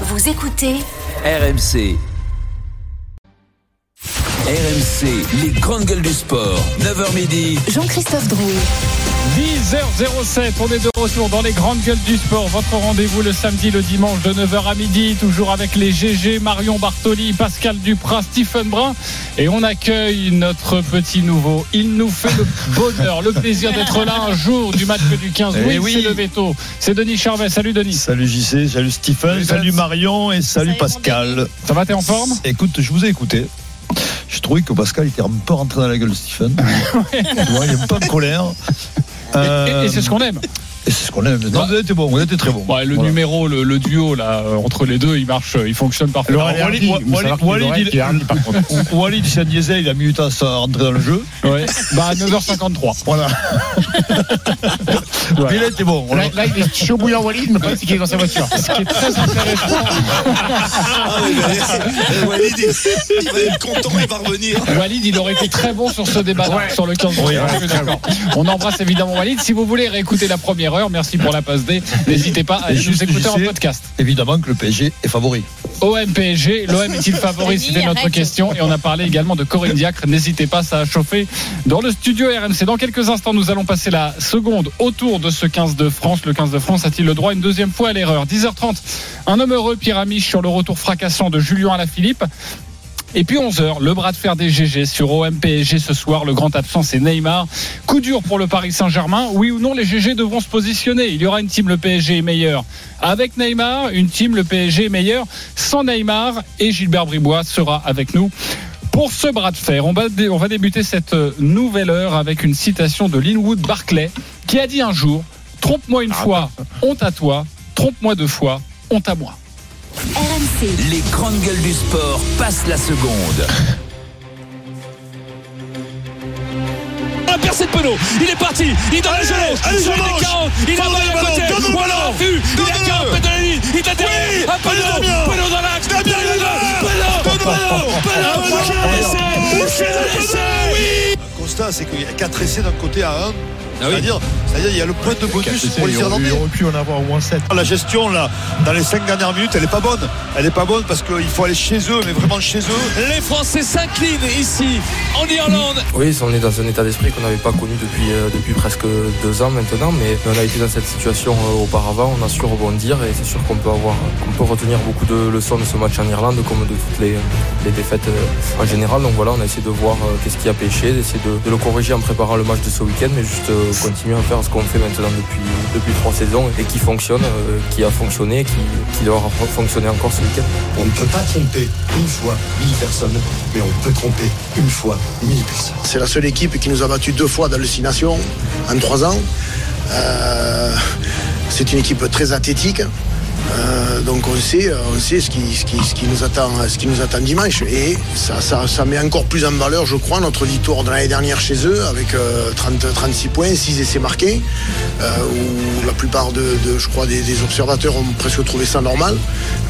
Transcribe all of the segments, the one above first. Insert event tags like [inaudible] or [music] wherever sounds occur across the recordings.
Vous écoutez RMC. RMC, les grandes gueules du sport. 9h midi. Jean-Christophe Drouet. 10h07, on est de retour dans les grandes gueules du sport. Votre rendez-vous le samedi, le dimanche de 9h à midi, toujours avec les GG, Marion Bartoli, Pascal Duprat, Stephen Brun. Et on accueille notre petit nouveau. Il nous fait le [laughs] bonheur, le plaisir d'être là un jour du match du 15. Eh Oui, oui. c'est le veto. C'est Denis Charvet. Salut Denis. Salut JC, salut Stephen, salut, Marion et salut, Pascal. Ça va, t'es en forme? Écoute, je vous ai écouté. Je trouvais que Pascal était un peu rentré dans la gueule de Stephen. [laughs] Tu vois, il est peu en colère. Et- Euh, Et, et c'est ce qu'on aime. Et c'est ce qu'on aime. Non, vous étiez bon, vous étiez très bon. Ouais, le Voilà. numéro, le, le duo là euh, entre les deux, il marche, euh, il fonctionne parfaitement. Alors, Walid, Walid, Walid, il- [laughs] Walid, c'est un diesel, il a mis du temps à rentrer dans le jeu. Ouais. Bah à 9h53. Voilà. [laughs] Mais il était bon. voilà. Là, là, il est chaud bouillant Walid, mais c'est qu'il est dans sa voiture. Ce qui est très intéressant. [laughs] Walid, il, il va être content, il va revenir. Walid, il aurait été très bon sur ce débat Ouais. sur le 15 Oui, d'accord. On embrasse évidemment Walid. Si vous voulez réécouter la première merci pour la passe D. N'hésitez pas à nous écouter en podcast. Évidemment que le PSG est favori. OM PSG, l'OM est-il [laughs] favori C'était notre question. Et on a parlé également de Corinne Diacre. N'hésitez pas, ça a chauffé dans le studio RMC. Dans quelques instants, nous allons passer la seconde autour de ce 15 de France. Le 15 de France a-t-il le droit une deuxième fois à l'erreur? 10h30, un homme heureux, Pierre Amiche, sur le retour fracassant de Julien Alaphilippe. Et puis 11h, le bras de fer des GG sur OM PSG ce soir. Le grand absent, c'est Neymar. Coup dur pour le Paris Saint-Germain. Oui ou non, les GG devront se positionner. Il y aura une team, le PSG est meilleur avec Neymar, une team, le PSG est meilleur sans Neymar. Et Gilbert Bribois sera avec nous. Pour ce bras de fer, on va, on va débuter cette euh, nouvelle heure avec une citation de Linwood Barclay qui a dit un jour Trompe-moi une fois, honte à toi. Trompe-moi deux fois, honte à moi. RMC. Les grandes gueules du sport passent la seconde. la percée de Penaud. Il est parti. Il donne le genou. allez, Sur je les mange. 40. Il a Donne-le mal le à ballon, côté. donne-le le Voilà, ballon. vu. Il est à Donne-le. 40 mètres de la ligne. Il t'a derrière. Oui. À Allez, Penaud. Damien. Penaud dans l'axe. Damien, Penaud. il est là. Penaud. Donne-le. Penaud. Donne-le. Quel essai. Quel essai. Oui. Le constat, c'est qu'il y a 4 essais d'un côté à 1. Ah oui. C'est-à-dire, c'est-à-dire, il y a le point de bonus pour les Irlandais. pu en avoir au moins 7. La gestion, là, dans les 5 dernières minutes, elle n'est pas bonne. Elle n'est pas bonne parce qu'il faut aller chez eux, mais vraiment chez eux. Les Français s'inclinent ici en Irlande. Oui, on est dans un état d'esprit qu'on n'avait pas connu depuis, euh, depuis presque deux ans maintenant, mais on a été dans cette situation euh, auparavant, on a su rebondir et c'est sûr qu'on peut avoir, qu'on peut retenir beaucoup de leçons de ce match en Irlande comme de toutes les, les défaites euh, en général. Donc voilà, on a essayé de voir euh, qu'est-ce qui a pêché, d'essayer de, de le corriger en préparant le match de ce week-end, mais juste euh, continuer à faire ce qu'on fait maintenant depuis, depuis trois saisons et qui fonctionne, euh, qui a fonctionné, qui, qui doit fonctionner encore ce week-end. On ne peut pas tromper une fois 1000 personnes, mais on peut tromper une fois 1000 personnes. C'est la seule équipe qui nous a battu deux fois Nations en trois ans. Euh, c'est une équipe très athlétique. Euh, donc on sait, on sait ce, qui, ce, qui, ce, qui nous attend, ce qui nous attend dimanche. Et ça, ça, ça met encore plus en valeur, je crois, notre victoire de l'année dernière chez eux, avec euh, 30, 36 points, 6 essais marqués, euh, où la plupart de, de, je crois, des, des observateurs ont presque trouvé ça normal.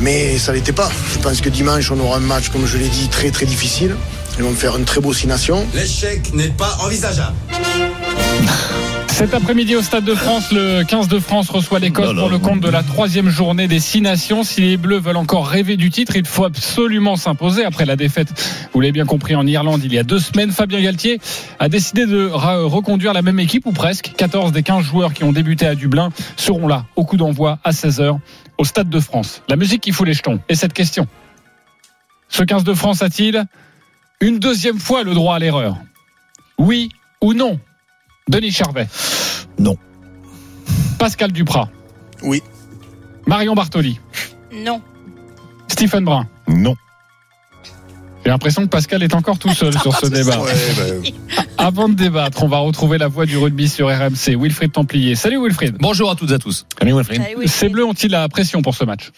Mais ça n'était pas. Je pense que dimanche, on aura un match, comme je l'ai dit, très très difficile. Ils vont faire un très beau Six Nations. L'échec n'est pas envisageable. [laughs] Cet après-midi au Stade de France, le 15 de France reçoit l'Écosse pour le compte de la troisième journée des Six Nations. Si les Bleus veulent encore rêver du titre, il faut absolument s'imposer après la défaite. Vous l'avez bien compris en Irlande il y a deux semaines. Fabien Galtier a décidé de ra- reconduire la même équipe ou presque. 14 des 15 joueurs qui ont débuté à Dublin seront là au coup d'envoi à 16h au Stade de France. La musique qui fout les jetons. Et cette question. Ce 15 de France a-t-il une deuxième fois le droit à l'erreur? Oui ou non? Denis Charvet. Non. Pascal Duprat. Oui. Marion Bartoli. Non. Stephen Brun. Non. J'ai l'impression que Pascal est encore tout seul sur ce débat. Avant de débattre, on va retrouver la voix du rugby sur RMC. Wilfried Templier. Salut Wilfried. Bonjour à toutes et à tous. Ces Bleus ont-ils la pression pour ce match?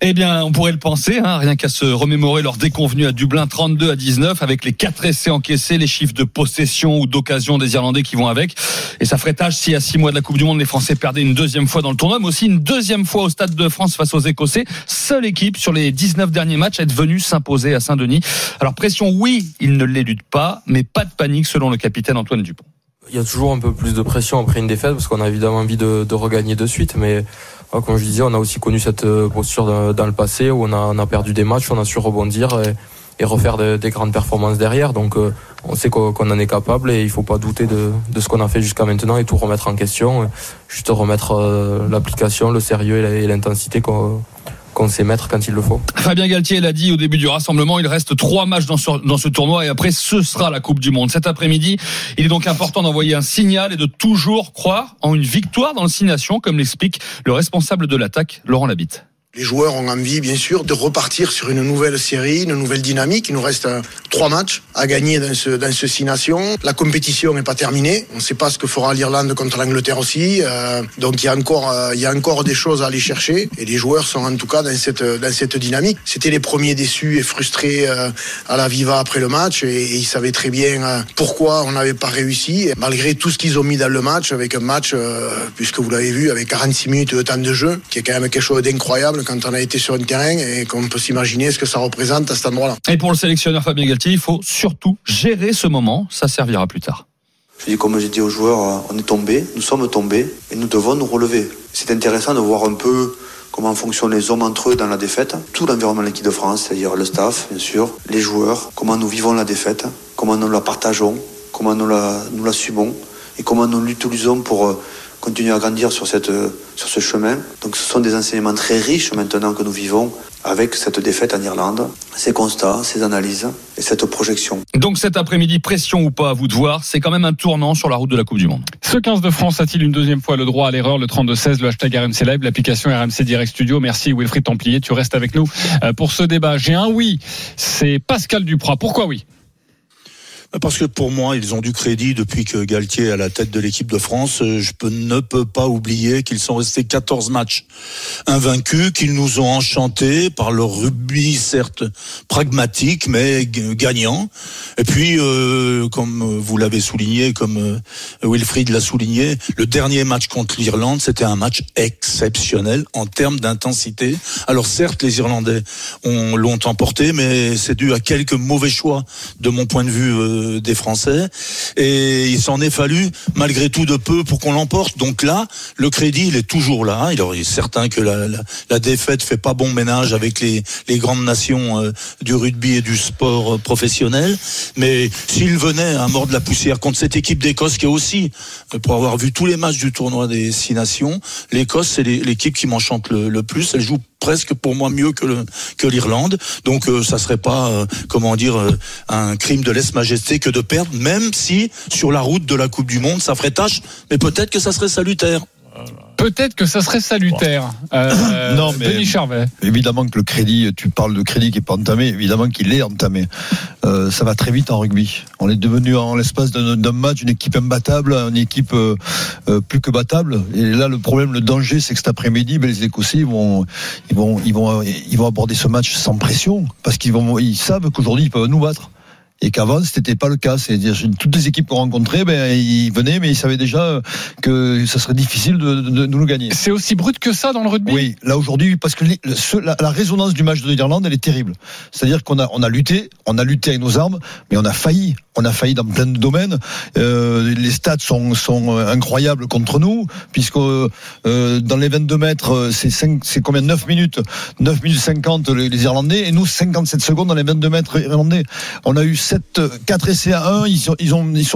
Eh bien, on pourrait le penser, hein, rien qu'à se remémorer leur déconvenue à Dublin 32 à 19 avec les quatre essais encaissés, les chiffres de possession ou d'occasion des Irlandais qui vont avec. Et ça ferait tâche si à six mois de la Coupe du Monde, les Français perdaient une deuxième fois dans le tournoi, mais aussi une deuxième fois au Stade de France face aux Écossais. Seule équipe sur les 19 derniers matchs à être venue s'imposer à Saint-Denis. Alors pression, oui, ils ne l'éludent pas, mais pas de panique selon le capitaine Antoine Dupont. Il y a toujours un peu plus de pression après une défaite parce qu'on a évidemment envie de, de regagner de suite, mais comme je disais, on a aussi connu cette posture dans, le passé où on a, on a perdu des matchs, on a su rebondir. Et, et refaire des grandes performances derrière. Donc euh, on sait qu'on en est capable et il faut pas douter de, de ce qu'on a fait jusqu'à maintenant et tout remettre en question. Juste remettre euh, l'application, le sérieux et l'intensité qu'on qu'on sait mettre quand il le faut. Fabien Galtier l'a dit au début du rassemblement, il reste trois matchs dans ce, dans ce tournoi et après ce sera la Coupe du Monde. Cet après-midi, il est donc important d'envoyer un signal et de toujours croire en une victoire dans le Six Nations, comme l'explique le responsable de l'attaque, Laurent Labitte. Les joueurs ont envie, bien sûr, de repartir sur une nouvelle série, une nouvelle dynamique. Il nous reste euh, trois matchs à gagner dans ce, dans ce Six Nations. La compétition n'est pas terminée. On ne sait pas ce que fera l'Irlande contre l'Angleterre aussi. Euh, donc il y, a encore, euh, il y a encore des choses à aller chercher. Et les joueurs sont en tout cas dans cette, dans cette dynamique. C'était les premiers déçus et frustrés à la Viva après le match. Et, ils savaient très bien pourquoi on n'avait pas réussi. malgré tout ce qu'ils ont mis dans le match, avec un match, puisque vous l'avez vu, avec 46 minutes de temps de jeu, qui est quand même quelque chose d'incroyable quand on a été sur un terrain et qu'on peut s'imaginer ce que ça représente à cet endroit-là. Et pour le sélectionneur Fabien Galtier, il faut surtout gérer ce moment, ça servira plus tard. Je dis, comme j'ai dit aux joueurs, on est tombé, nous sommes tombés et nous devons nous relever. C'est intéressant de voir un peu comment fonctionnent les hommes entre eux dans la défaite, tout l'environnement de l'équipe de France, c'est-à-dire le staff, bien sûr, les joueurs, comment nous vivons la défaite, comment nous la partageons, comment nous la, nous la subons et comment nous l'utilisons pour euh, continuer à grandir sur, cette, sur ce chemin. Donc ce sont des enseignements très riches maintenant que nous vivons avec cette défaite en Irlande, ces constats, ces analyses et cette projection. Donc cet après-midi, pression ou pas à vous de voir, c'est quand même un tournant sur la route de la Coupe du Monde. Ce 15 de France a-t-il une deuxième fois le droit à l'erreur Le 32-16, le hashtag RMC Live, l'application RMC Direct Studio? Merci Wilfried Templier, tu restes avec nous euh, pour ce débat. J'ai un oui, c'est Pascal Duprat. Pourquoi oui? Parce que pour moi, ils ont du crédit depuis que Galtier est à la tête de l'équipe de France. Je peux, ne peux pas oublier qu'ils sont restés 14 matchs invaincus, qu'ils nous ont enchantés par leur rugby, certes pragmatique, mais gagnant. Et puis, euh, comme vous l'avez souligné, comme euh, Wilfried l'a souligné, le dernier match contre l'Irlande, c'était un match exceptionnel en termes d'intensité. Alors certes, les Irlandais ont, l'ont emporté, mais c'est dû à quelques mauvais choix de mon point de vue. Euh, des Français. Et il s'en est fallu malgré tout de peu pour qu'on l'emporte. Donc là, le crédit, il est toujours là. Il est certain que la, la, la défaite fait pas bon ménage avec les, les grandes nations euh, du rugby et du sport euh, professionnel. Mais s'il venait à mordre la poussière contre cette équipe d'Écosse qui est aussi, euh, pour avoir vu tous les matchs du tournoi des six nations, l'Écosse c'est l'équipe qui m'enchante le, le plus. Elle joue presque pour moi mieux que le, que l'Irlande. Donc euh, ça serait pas euh, comment dire euh, un crime de lèse-majesté que de perdre, même si sur la route de la Coupe du Monde ça ferait tâche, mais peut-être que ça serait salutaire. Peut-être que ça serait salutaire. Euh, [coughs] non, mais Denis Charvet. évidemment que le crédit, tu parles de crédit qui n'est pas entamé, évidemment qu'il est entamé. Euh, ça va très vite en rugby. On est devenu en l'espace d'un match une équipe imbattable, une équipe euh, plus que battable. Et là, le problème, le danger, c'est que cet après-midi, ben, les Écossais ils vont, ils vont, ils vont, ils vont aborder ce match sans pression parce qu'ils vont, ils savent qu'aujourd'hui ils peuvent nous battre et qu'avant c'était pas le cas. C'est-à-dire toutes les équipes qu'on rencontrait, ben ils venaient, mais ils savaient déjà que ça serait difficile de, de, nous le gagner. C'est aussi brut que ça dans le rugby? Oui, là aujourd'hui, parce que la, la, résonance du match de l'Irlande, elle est terrible. C'est-à-dire qu'on a on a lutté, on a lutté avec nos armes, mais on a failli on a failli dans plein de domaines. Euh, les stats sont, sont incroyables contre nous, puisque euh, dans les 22 mètres, euh, c'est, combien? 9 minutes 9 minutes 50 les, Irlandais, et nous 57 secondes dans les 22 mètres irlandais. On a eu 7, 4 essais à 1, ils, sont,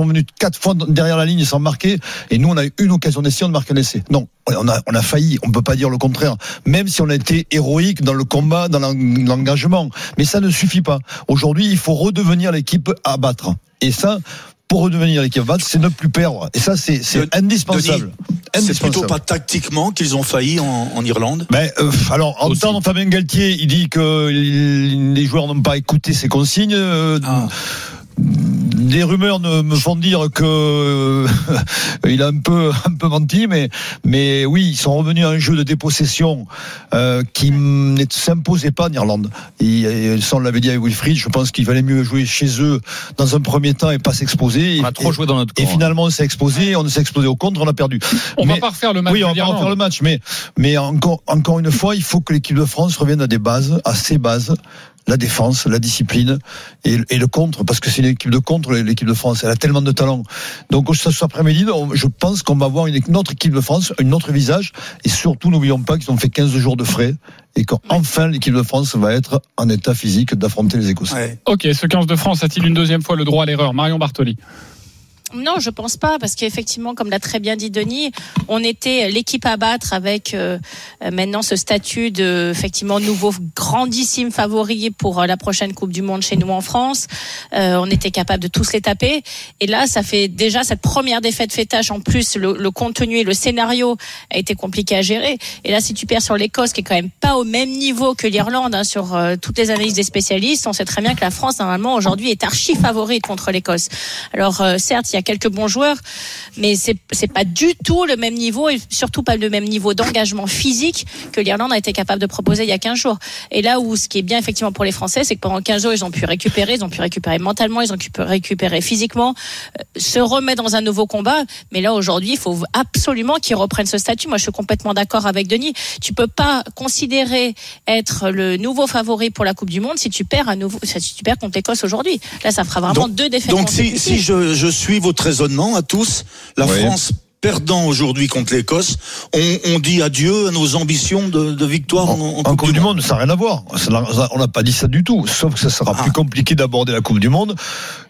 venus 4 fois derrière la ligne sans marquer, et nous on a eu une occasion d'essai, on marque un essai. Non, on a, on a failli, on peut pas dire le contraire, même si on a été héroïque dans le combat, dans l'engagement. Mais ça ne suffit pas. Aujourd'hui, il faut redevenir l'équipe à battre. Et ça, pour redevenir l'équipe c'est ne plus perdre. Et ça, c'est indispensable. C'est plutôt pas tactiquement qu'ils ont failli en, en Irlande? Mais euh, alors, en temps, Fabien Galtier, il dit que les joueurs n'ont pas écouté ses consignes. Euh, ah des rumeurs me font dire que euh, [laughs] il a un peu un peu menti, mais mais oui, ils sont revenus à un jeu de dépossession euh, qui ne s'imposait pas en Irlande. Et, ça, on l'avait dit avec Wilfried. Je pense qu'il valait mieux jouer chez eux dans un premier temps et pas s'exposer. On a trop joué dans notre camp. Et finalement, on s'est exposé. On s'est exposé au contre, on a perdu. On va pas refaire le match. Oui, on va pas refaire le match, mais mais encore encore une fois, il faut que l'équipe de France revienne à des bases, à ses bases la défense, la discipline et, le contre, parce que c'est une équipe de contre, l'équipe de France. Elle a tellement de talent. Donc cet après-midi, je pense qu'on va voir une, une autre équipe de France, un autre visage, et surtout n'oublions pas qu'ils ont fait 15 jours de frais et qu'enfin l'équipe de France va être en état physique d'affronter les Écossais. Ok, ce 15 de France a-t-il une deuxième fois le droit à l'erreur? Marion Bartoli. Non, je pense pas, parce qu'effectivement, comme l'a très bien dit Denis, on était l'équipe à battre avec euh, euh, maintenant ce statut de effectivement nouveau grandissime favori pour euh, la prochaine Coupe du Monde chez nous en France. Euh, on était capable de tous les taper, et là, ça fait déjà cette première défaite fait tâche. En plus, le, le contenu et le scénario a été compliqué à gérer. Et là, si tu perds sur l'Écosse, qui est quand même pas au même niveau que l'Irlande hein, sur euh, toutes les analyses des spécialistes, on sait très bien que la France normalement aujourd'hui est archi favorite contre l'Écosse. Alors certes, il y quelques bons joueurs, mais c'est c'est pas du tout le même niveau et surtout pas le même niveau d'engagement physique que l'Irlande a été capable de proposer il y a 15 jours. Et là où ce qui est bien effectivement pour les Français, c'est que pendant 15 jours, ils ont pu récupérer, ils ont pu récupérer mentalement, ils ont pu récupérer physiquement, euh, se remettre dans un nouveau combat. Mais là aujourd'hui, il faut absolument qu'ils reprennent ce statut. Moi, je suis complètement d'accord avec Denis. Tu peux pas considérer être le nouveau favori pour la Coupe du Monde si tu perds à nouveau, si tu perds contre l'Écosse aujourd'hui. Là, ça fera vraiment Donc- deux défaites. Donc si je, je suis votre raisonnement à tous, la Oui. France perdant aujourd'hui contre l'Écosse, on, on dit adieu à nos ambitions de, de victoire en, en En Coupe du Monde, ça n'a rien à voir. Ça On n'a pas dit ça du tout. Sauf que ça sera Ah. plus compliqué d'aborder la Coupe du Monde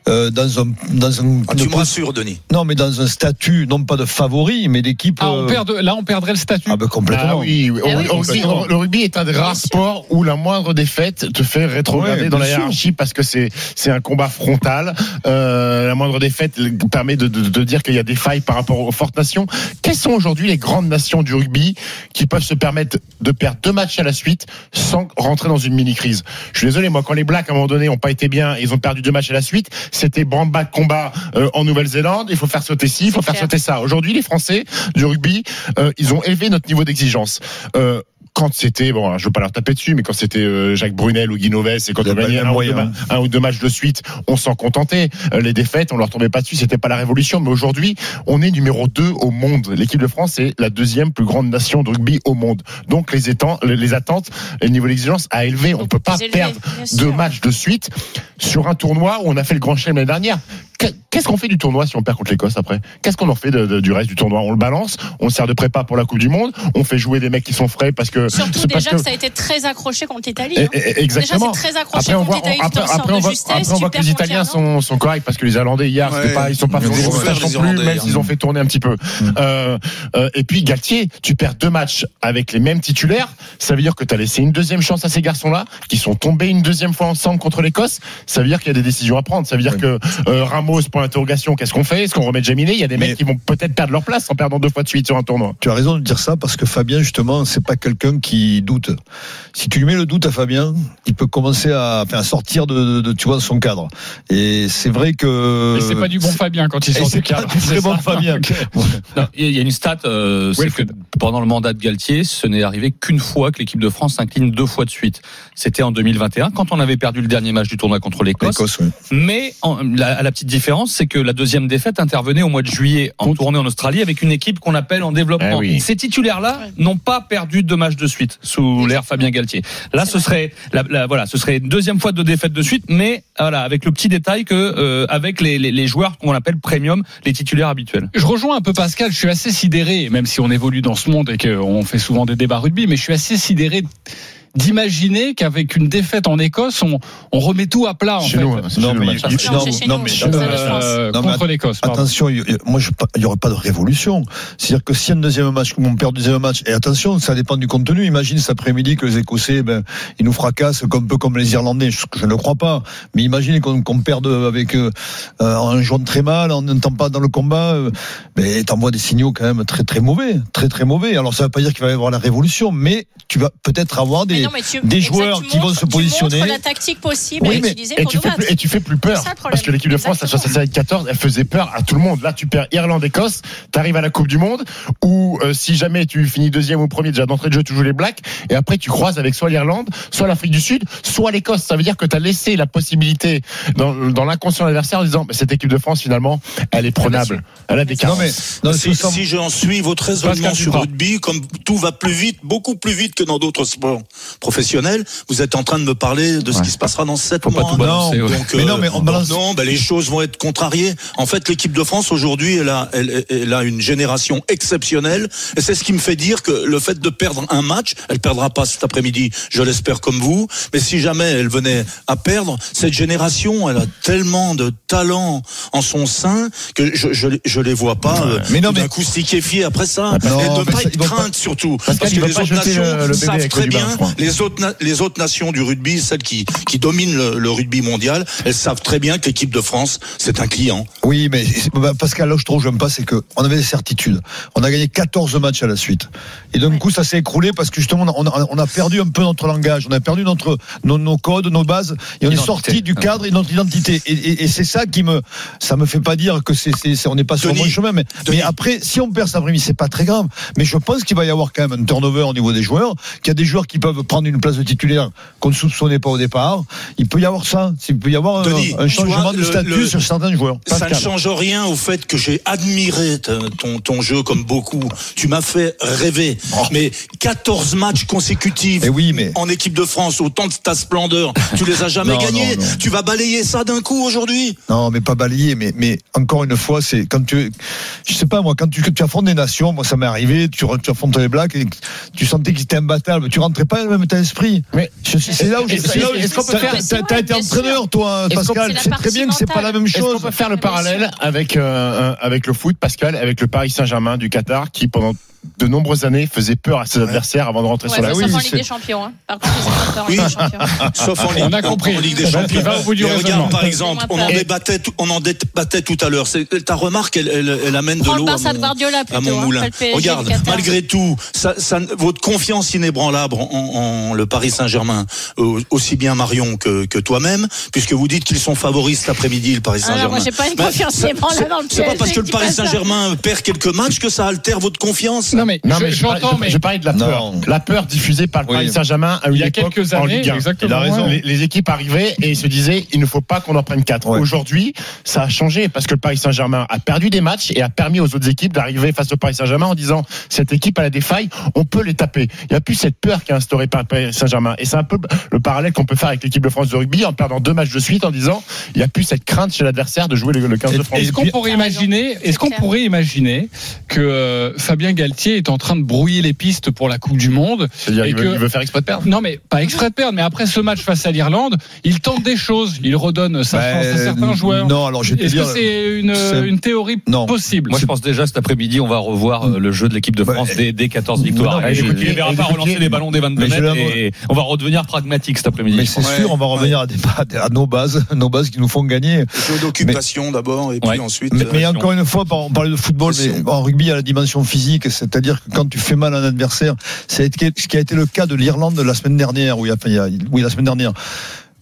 euh, dans un dans un Ah, tu me rassures, Denis. non mais dans un statut non pas de favori mais d'équipe. Ah, euh, là, on perdrait le statut. ah ben complètement. Ah oui, oui. Ah complètement. le rugby est un des rares sports où la moindre défaite te fait rétrograder Ouais, dans la sûr. hiérarchie parce que c'est c'est un combat frontal. Euh, la moindre défaite permet de, de, de dire qu'il y a des failles par rapport aux fortes nations. Quelles sont aujourd'hui les grandes nations du rugby qui peuvent se permettre de perdre deux matchs à la suite sans rentrer dans une mini crise Je suis désolé, moi quand les Blacks à un moment donné ont pas été bien, et ils ont perdu deux matchs à la suite, c'était branle-bas de combat euh, en Nouvelle-Zélande. Il faut faire sauter ci, il faut faire clair. sauter ça. Aujourd'hui, les Français du rugby, euh, ils ont élevé notre niveau d'exigence. Euh, quand c'était bon, je veux pas leur taper dessus, mais quand c'était euh, Jacques Brunel ou Guy Novès et quand Il y on gagnait un, hein. un ou deux matchs de suite, on s'en contentait. Euh, les défaites, on leur tombait pas dessus, c'était pas la révolution. Mais aujourd'hui, on est numéro 2 au monde. L'équipe de France est la deuxième plus grande nation de rugby au monde. Donc les, étant, les attentes, le niveau d'exigence a élevé. On peut pas élevé, perdre deux matchs de suite sur un tournoi où on a fait le grand chelem l'année dernière. Qu'est- Qu'est-ce qu'on fait du tournoi si on perd contre l'Écosse après? Qu'est-ce qu'on en fait de- de- du reste du tournoi? On le balance, on le sert de prépa pour la Coupe du Monde, on fait jouer des mecs qui sont frais parce que Surtout parce déjà que... ça a été très accroché contre l'Italie. Eh, hein. eh, Exactement. Déjà, c'est très accroché Après, on contre l'Italie. après, après, on voit, justesse, après, on tu voit que les Italiens l'Irlande. sont, sont corrects parce que les Irlandais hier, Ouais. pas, ils sont pas Ils ont fait souffert, non plus, même hier. s'ils ont fait tourner un petit peu. Euh, euh, et puis Galtier, tu perds deux matchs avec les mêmes titulaires, ça veut dire que tu as laissé une deuxième chance à ces garçons-là, qui sont tombés une deuxième fois ensemble contre l'Écosse. Ça veut dire qu'il y a des décisions à prendre. Ça veut dire que euh, Ramos, point d'interrogation, qu'est-ce qu'on fait? Est-ce qu'on remet Jaminet Il y a des Mais- mecs qui vont peut-être perdre leur place en perdant deux fois de suite sur un tournoi. Tu as raison de dire ça parce que Fabien, justement, c'est pas quelqu'un qui doute. Si tu lui mets le doute à Fabien, il peut commencer à, enfin, à sortir de, de- de, tu vois, de son cadre. Et c'est vrai que. Mais c'est pas du bon Fabien quand il sort c'est du cadre. du très C'est bon ça. Fabien. Non, Il y a une stat, euh, c'est que pendant le mandat de Galtier, ce n'est arrivé qu'une fois que l'équipe de France s'incline deux fois de suite. C'était en 2021, quand on avait perdu le dernier match du tournoi contre l'Écosse. Oui. Mais en- la, la petite différence, c'est que la deuxième défaite intervenait au mois de juillet en tournée en Australie avec une équipe qu'on appelle en développement. Eh oui. Ces titulaires-là n'ont pas perdu deux matchs de suite sous l'ère Fabien Galtier. Là, ce serait, la, la- voilà, ce serait une deuxième fois de défaite de suite, mais voilà, avec le petit détail que euh, avec les, les, les joueurs qu'on appelle premium, les titulaires habituels. Je rejoins un peu Pascal, je suis assez sidéré, même si on évolue dans ce monde et qu'on fait souvent des débats rugby, mais je suis assez sidéré d'imaginer qu'avec une défaite en Écosse, on, on remet tout à plat en Chez fait. nous, hein, c'est Non, mais. Non. Euh, Non, mais contre l'Écosse. Attention, y- moi, il n'y aurait pas de révolution. C'est-à-dire que si un deuxième match, on perd le deuxième match, et attention, ça dépend du contenu. Imagine cet après-midi que les Écossais, ben, ils nous fracassent comme, un peu comme les Irlandais. Je, je ne le crois pas. Mais imagine qu'on qu'on perde avec euh, euh, en jouant très mal, en n'étant pas dans le combat. Euh, ben, t'envoies des signaux quand même très très mauvais, très très mauvais. Alors ça ne veut pas dire qu'il va y avoir la révolution, mais tu vas peut-être avoir des, non, mais tu- des joueurs tu qui vont se positionner. Tu la tactique possible Oui, à mais- utiliser et pour tu fais plus, et tu fais plus peur C'est ça le problème. parce que l'équipe de France, la Exactement. 67 14, elle faisait peur à tout le monde. Là, tu perds Irlande-Écosse, t'arrives à la Coupe du Monde où euh, si jamais tu finis deuxième ou premier déjà d'entrée de jeu, tu joues les Blacks et après tu croises avec soit l'Irlande, soit l'Afrique du Sud, soit l'Écosse. Ça veut dire que tu as laissé la possibilité dans, dans l'inconscient de l'adversaire en disant mais cette équipe de France finalement, elle est prenable, elle a des Non, carences. mais, non, si, c'est- si j'en suis votre raisonnement sur rugby, comme tout va plus vite, beaucoup plus vite que dans d'autres sports, professionnel. Vous êtes en train de me parler de ce qui se passera dans sept Faut pas mois. tout balancer, ouais. Donc, Mais euh, non, mais on balance- non, ben, les choses vont être contrariées. En fait, l'équipe de France aujourd'hui, elle a, elle, elle a une génération exceptionnelle, et c'est ce qui me fait dire que le fait de perdre un match, elle perdra pas cet après-midi, je l'espère comme vous, mais si jamais elle venait à perdre, cette génération, elle a tellement de talent en son sein que je, je, je les vois pas. euh, Mais non, mais- coup après ça, Non, et de pas ça, être pas- crainte surtout, parce que les pas autres le- nations le bébé savent très bien. Les autres na- les autres nations du rugby, celles qui qui dominent le, le rugby mondial, elles savent très bien que l'équipe de France, c'est un client. Oui, mais bah, Pascal, là où je trouve j'aime pas, c'est que on avait des certitudes. On a gagné 14 matchs à la suite. Et d'un coup, ça s'est écroulé parce que justement, on a, on a perdu un peu notre langage, on a perdu notre, nos, nos codes, nos bases, et on est sorti du cadre et notre identité. Et, et- et c'est ça qui me, ça me fait pas dire que c'est, on n'est pas sur le bon chemin. Mais après, si on perd cet après-midi, c'est pas très grave. Mais je pense qu'il va y avoir quand même un turnover au niveau des joueurs, qu'il y a des joueurs qui peuvent prendre une place de titulaire qu'on ne soupçonnait pas au départ. Il peut y avoir ça. Il peut y avoir un- Denis, un, tu changement vois, de le- statut le- sur certains joueurs. Ça ne change rien au fait que j'ai admiré ton, ton jeu comme beaucoup. Tu m'as fait rêver. Mais 14 matchs consécutifs Oh. Eh oui, mais- en équipe de France, autant de ta splendeur, tu les as jamais [laughs] Non, gagnés. non, non. Tu vas balayer ça d'un coup aujourd'hui. Non, mais pas balayer, mais, mais encore une fois, c'est quand tu, je sais pas moi, quand tu, tu affrontes des nations, moi ça m'est arrivé, tu, tu affrontes les Blacks et tu sentais qu'ils étaient imbattables, tu rentrais pas même état d'esprit. Mais- Je- c'est là où, je- Est-ce- qu'on peut t'as- faire- t'as- t'as été entraîneur, toi, Pascal, tu sais très bien que c'est pas la même chose. peut faire le parallèle avec euh, avec le foot, Pascal, avec le Paris Saint-Germain du Qatar, qui pendant de nombreuses années faisait peur à ses adversaires avant de rentrer Ouais, sur la sauf oui, en Ligue des Champions. Hein. Par contre, ils ont pas peur en Oui. Ligue des Champions. [laughs] Sauf en Ligue, On a compris. en Ligue des Champions. il va au bout du Mais raisonnement. regarde, par exemple, on en Et- débattait, tout- on en débattait tout à l'heure. C'est- Ta remarque, elle, elle, elle amène de le l'eau à de à mon hein, moulin. Regarde, malgré tout, ça, ça, votre confiance inébranlable en, en le Paris Saint-Germain, euh, aussi bien Marion que, que toi-même, puisque vous dites qu'ils sont favoris cet après-midi, le Paris Ah non, Saint-Germain. moi, j'ai pas une confiance inébranlable c'est- dans le C'est pas parce que le Paris. Saint-Germain perd quelques matchs que ça altère votre confiance. Non mais, Non, je- mais je, j'entends, parlais, mais je parlais de la peur. Non. La peur diffusée par le Oui. Paris Saint-Germain à une Il y a quelques en années, Ligue 1. exactement, Il a raison. Les, les équipes arrivaient et se disaient il ne faut pas qu'on en prenne quatre. Ouais. Aujourd'hui, ça a changé parce que le Paris Saint-Germain a perdu des matchs et a permis aux autres équipes d'arriver face au Paris Saint-Germain en disant cette équipe elle a des failles, on peut les taper. Il n'y a plus cette peur qui est instaurée par le Paris Saint-Germain. Et c'est un peu le parallèle qu'on peut faire avec l'équipe de France de rugby en perdant deux matchs de suite en disant il n'y a plus cette crainte chez l'adversaire de jouer le, le 15 de France. Est-ce qu'on pourrait imaginer, est-ce qu'on pourrait imaginer que euh, Fabien Galtier est en train de brouiller les pistes pour la Coupe du Monde C'est-à-dire il, que- veut, il veut faire exprès de perdre? Non, mais pas exprès de perdre. Mais après ce match face à l'Irlande, il tente des choses. Il redonne sa Ben, chance à certains joueurs. Non, alors je Est-ce dire. que c'est une, c'est- une théorie Non. possible? Moi, je pense déjà cet après-midi, on va revoir euh, le jeu de l'équipe de. France des, des 14 victoires. Non, je écoutez, ne verra pas relancer des ballons des 22 mais je mètres et on va redevenir pragmatique cet après-midi. Mais c'est sûr, on va revenir à, des, à nos bases, [laughs] nos bases qui nous font gagner. Jeu d'occupation d'abord, et puis ensuite. Mais, euh, encore une fois, on parlait de football, mais en rugby, il y a la dimension physique, c'est-à-dire que quand tu fais mal à un adversaire, c'est ce qui a été le cas de l'Irlande la semaine dernière, où il y a, enfin, il y a- oui, la semaine dernière,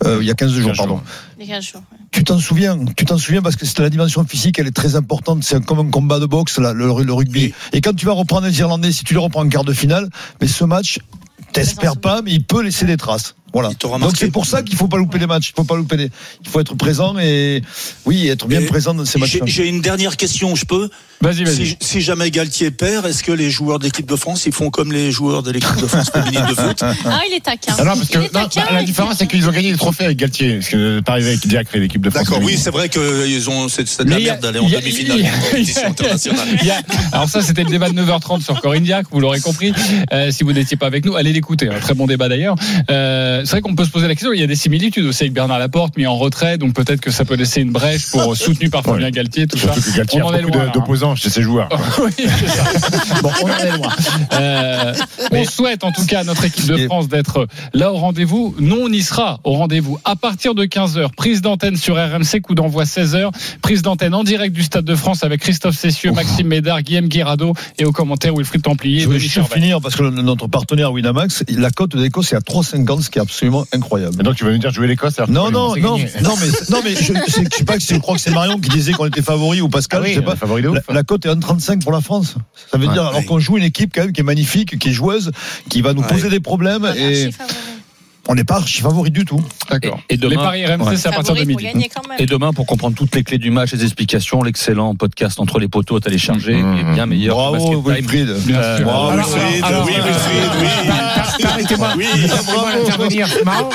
euh, il y a 15 jours, 15 pardon. jours. Les gars, chaud. Tu t'en souviens, tu t'en souviens parce que c'est la dimension physique, elle est très importante. C'est comme un combat de boxe, là, le, le rugby. Oui. Et quand tu vas reprendre les Irlandais, si tu les reprends en quart de finale, mais ce match, t'espères pas, mais il peut laisser des traces. Voilà. Donc c'est pour ça qu'il faut pas louper les matchs. Il faut pas louper les. Il faut être présent et oui, être bien Et présent dans ces J'ai matchs. j'ai une dernière question, je peux? Vas-y, vas-y. si, si jamais Galtier perd, est-ce que les joueurs de l'équipe de France, ils font comme les joueurs de l'équipe de France féminine de foot? [laughs] Ah, il est taquin. Ah non, parce que non, taquin, la différence, c'est qu'ils ont gagné des trophées avec Galtier. Parce que pas arrivé avec Diacre et l'équipe de France. D'accord, oui, c'est vrai qu'ils ont c'est de la merde d'aller en demi-finale compétition internationale. Y a- alors ça, c'était le débat de 9h30 sur Corinne Diac, vous l'aurez compris. Euh, si vous n'étiez pas avec nous, allez l'écouter. Un très bon débat d'ailleurs. Euh, c'est vrai qu'on peut se poser la question. Il y a des similitudes aussi avec Bernard Laporte, mis en retrait, donc peut-être que ça peut laisser une brèche pour soutenu par Fabien Ouais. Galtier, tout ça. Que Galtier On a en est beaucoup de- hein. d'opposants chez ses joueurs. [laughs] Oui, c'est ça. Bon, on en est loin. Euh, on souhaite en tout cas à notre équipe de France d'être là au rendez-vous. Nous, on y sera au rendez-vous à partir de 15h. Prise d'antenne sur RMC, coup d'envoi 16h. Prise d'antenne en direct du Stade de France avec Christophe Cessieux, Maxime Médard, Guillaume Guirado et au commentaire Wilfried Templier. et Je juste Charvet. finir parce que notre partenaire Winamax, la cote d'Écosse est à 3,50, ce qui est absolument incroyable. Et donc tu vas nous dire jouer l'Écosse alors que Non, non, non, non, mais, non, mais je, je sais pas, je crois que c'est Marion qui disait qu'on était favori ou Pascal, Ah oui, je sais pas. favori de ouf. La, la cote est 1,35 pour la France. Ça veut Ouais. dire, alors qu'on joue une équipe quand même qui est magnifique, qui est joueuse, qui va nous Ouais. poser des problèmes et. On n'est pas archi favori du tout. D'accord. Et demain- les paris RMC, Ouais. c'est à partir de midi. Et demain, pour comprendre toutes les clés du match, les explications, l'excellent podcast entre les poteaux à télécharger, Mmh. est bien meilleur. Bravo. Wilfried. Euh. Bravo, Wilfried. oui, Wilfried, oui. Permettez-moi d'intervenir. C'est marrant.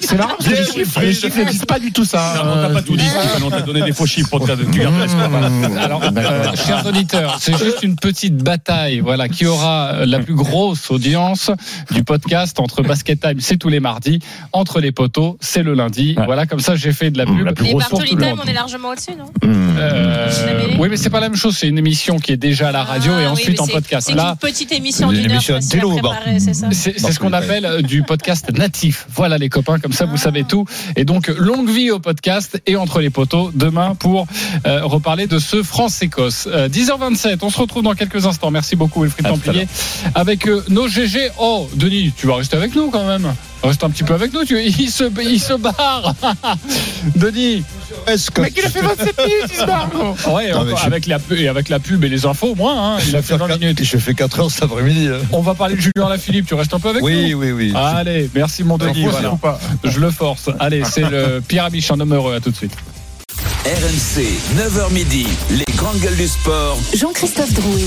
C'est marrant les chiffres, les chiffres ne disent pas du tout ça. Non, on t'a pas tout dit, on t'a donné des faux chiffres pour te l'espoir. Voilà. Alors, euh, chers auditeurs, c'est juste une petite bataille, voilà, qui aura la plus grosse audience du podcast entre Basket Time, c'est tous les mardis, entre les poteaux, c'est le lundi. Ouais. Voilà, comme ça, j'ai fait de la pub. La plus Et Bartoli on est largement au-dessus, non Euh, l'avais lu. oui, mais c'est pas la même chose. C'est une émission qui est déjà à la radio Ah, et oui, ensuite en podcast. C'est une petite émission Une d'une heure c'est ça c'est c'est ce qu'on appelle euh, du podcast natif. Voilà les copains, comme ça vous Ah. savez tout. Et donc longue vie au podcast et entre les poteaux demain pour euh, reparler de ce France-Écosse. Euh, 10h27, on se retrouve dans quelques instants. Merci beaucoup Wilfried Templier avec euh, nos GG. Oh Denis, tu vas rester avec nous quand même. Reste un petit peu avec nous. Tu, il se il se barre. [laughs] Denis. Est-ce que Mec, il a fait 27 minutes, il se barre. [laughs] Ouais, Non, mais encore je- avec la pub et avec la pub et les infos, moins. Hein, il a fait 20 minutes. Je fais 4 heures cet après-midi. hein. On va parler de Julien Lafilippe. Tu restes un peu avec Oui, nous. oui, oui. Allez, merci mon Denis. Voilà. faut pas. Je le force. Allez, c'est le Pierre Amiche, un homme heureux. À tout de suite. RMC, 9h midi, les grandes gueules du sport. Jean-Christophe Drouet.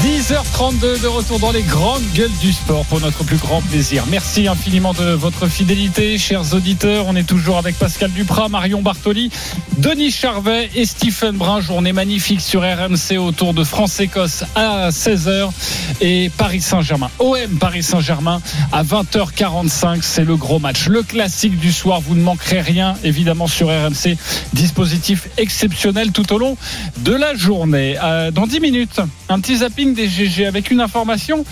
10h32 de retour dans les grandes gueules du sport pour notre plus grand plaisir. Merci infiniment de votre fidélité, chers auditeurs. On est toujours avec Pascal Duprat, Marion Bartoli, Denis Charvet et Stephen Brun. Journée magnifique sur RMC autour de France-Écosse à 16h et Paris Saint-Germain. OM Paris Saint-Germain à 20h45. C'est le gros match. Le classique du soir. Vous ne manquerez rien, évidemment, sur RMC. Dispositif exceptionnel tout au long de la journée. Euh, dans 10 minutes, un petit zapping des GG avec une information.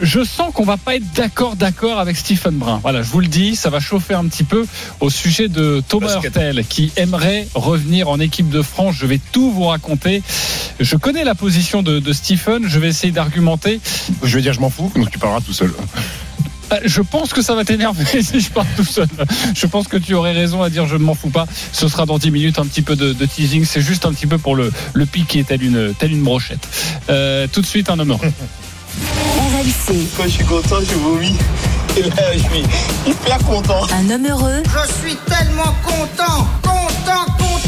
Je sens qu'on va pas être d'accord d'accord avec Stephen Brun. Voilà, je vous le dis, ça va chauffer un petit peu au sujet de Thomas. Hurtel qui aimerait revenir en équipe de France. Je vais tout vous raconter. Je connais la position de, de Stephen. Je vais essayer d'argumenter. Je vais dire, je m'en fous, donc tu parleras tout seul. Euh, Je pense que ça va t'énerver [laughs] si je parle tout seul. Je pense que tu aurais raison à dire je ne m'en fous pas. Ce sera dans 10 minutes un petit peu de, de teasing. C'est juste un petit peu pour le, le piquer tel une, telle une brochette. Euh, tout de suite un homme heureux. Quand je suis content, je vomis. Et là, je suis hyper content. Un homme heureux. Je suis tellement content, content, content.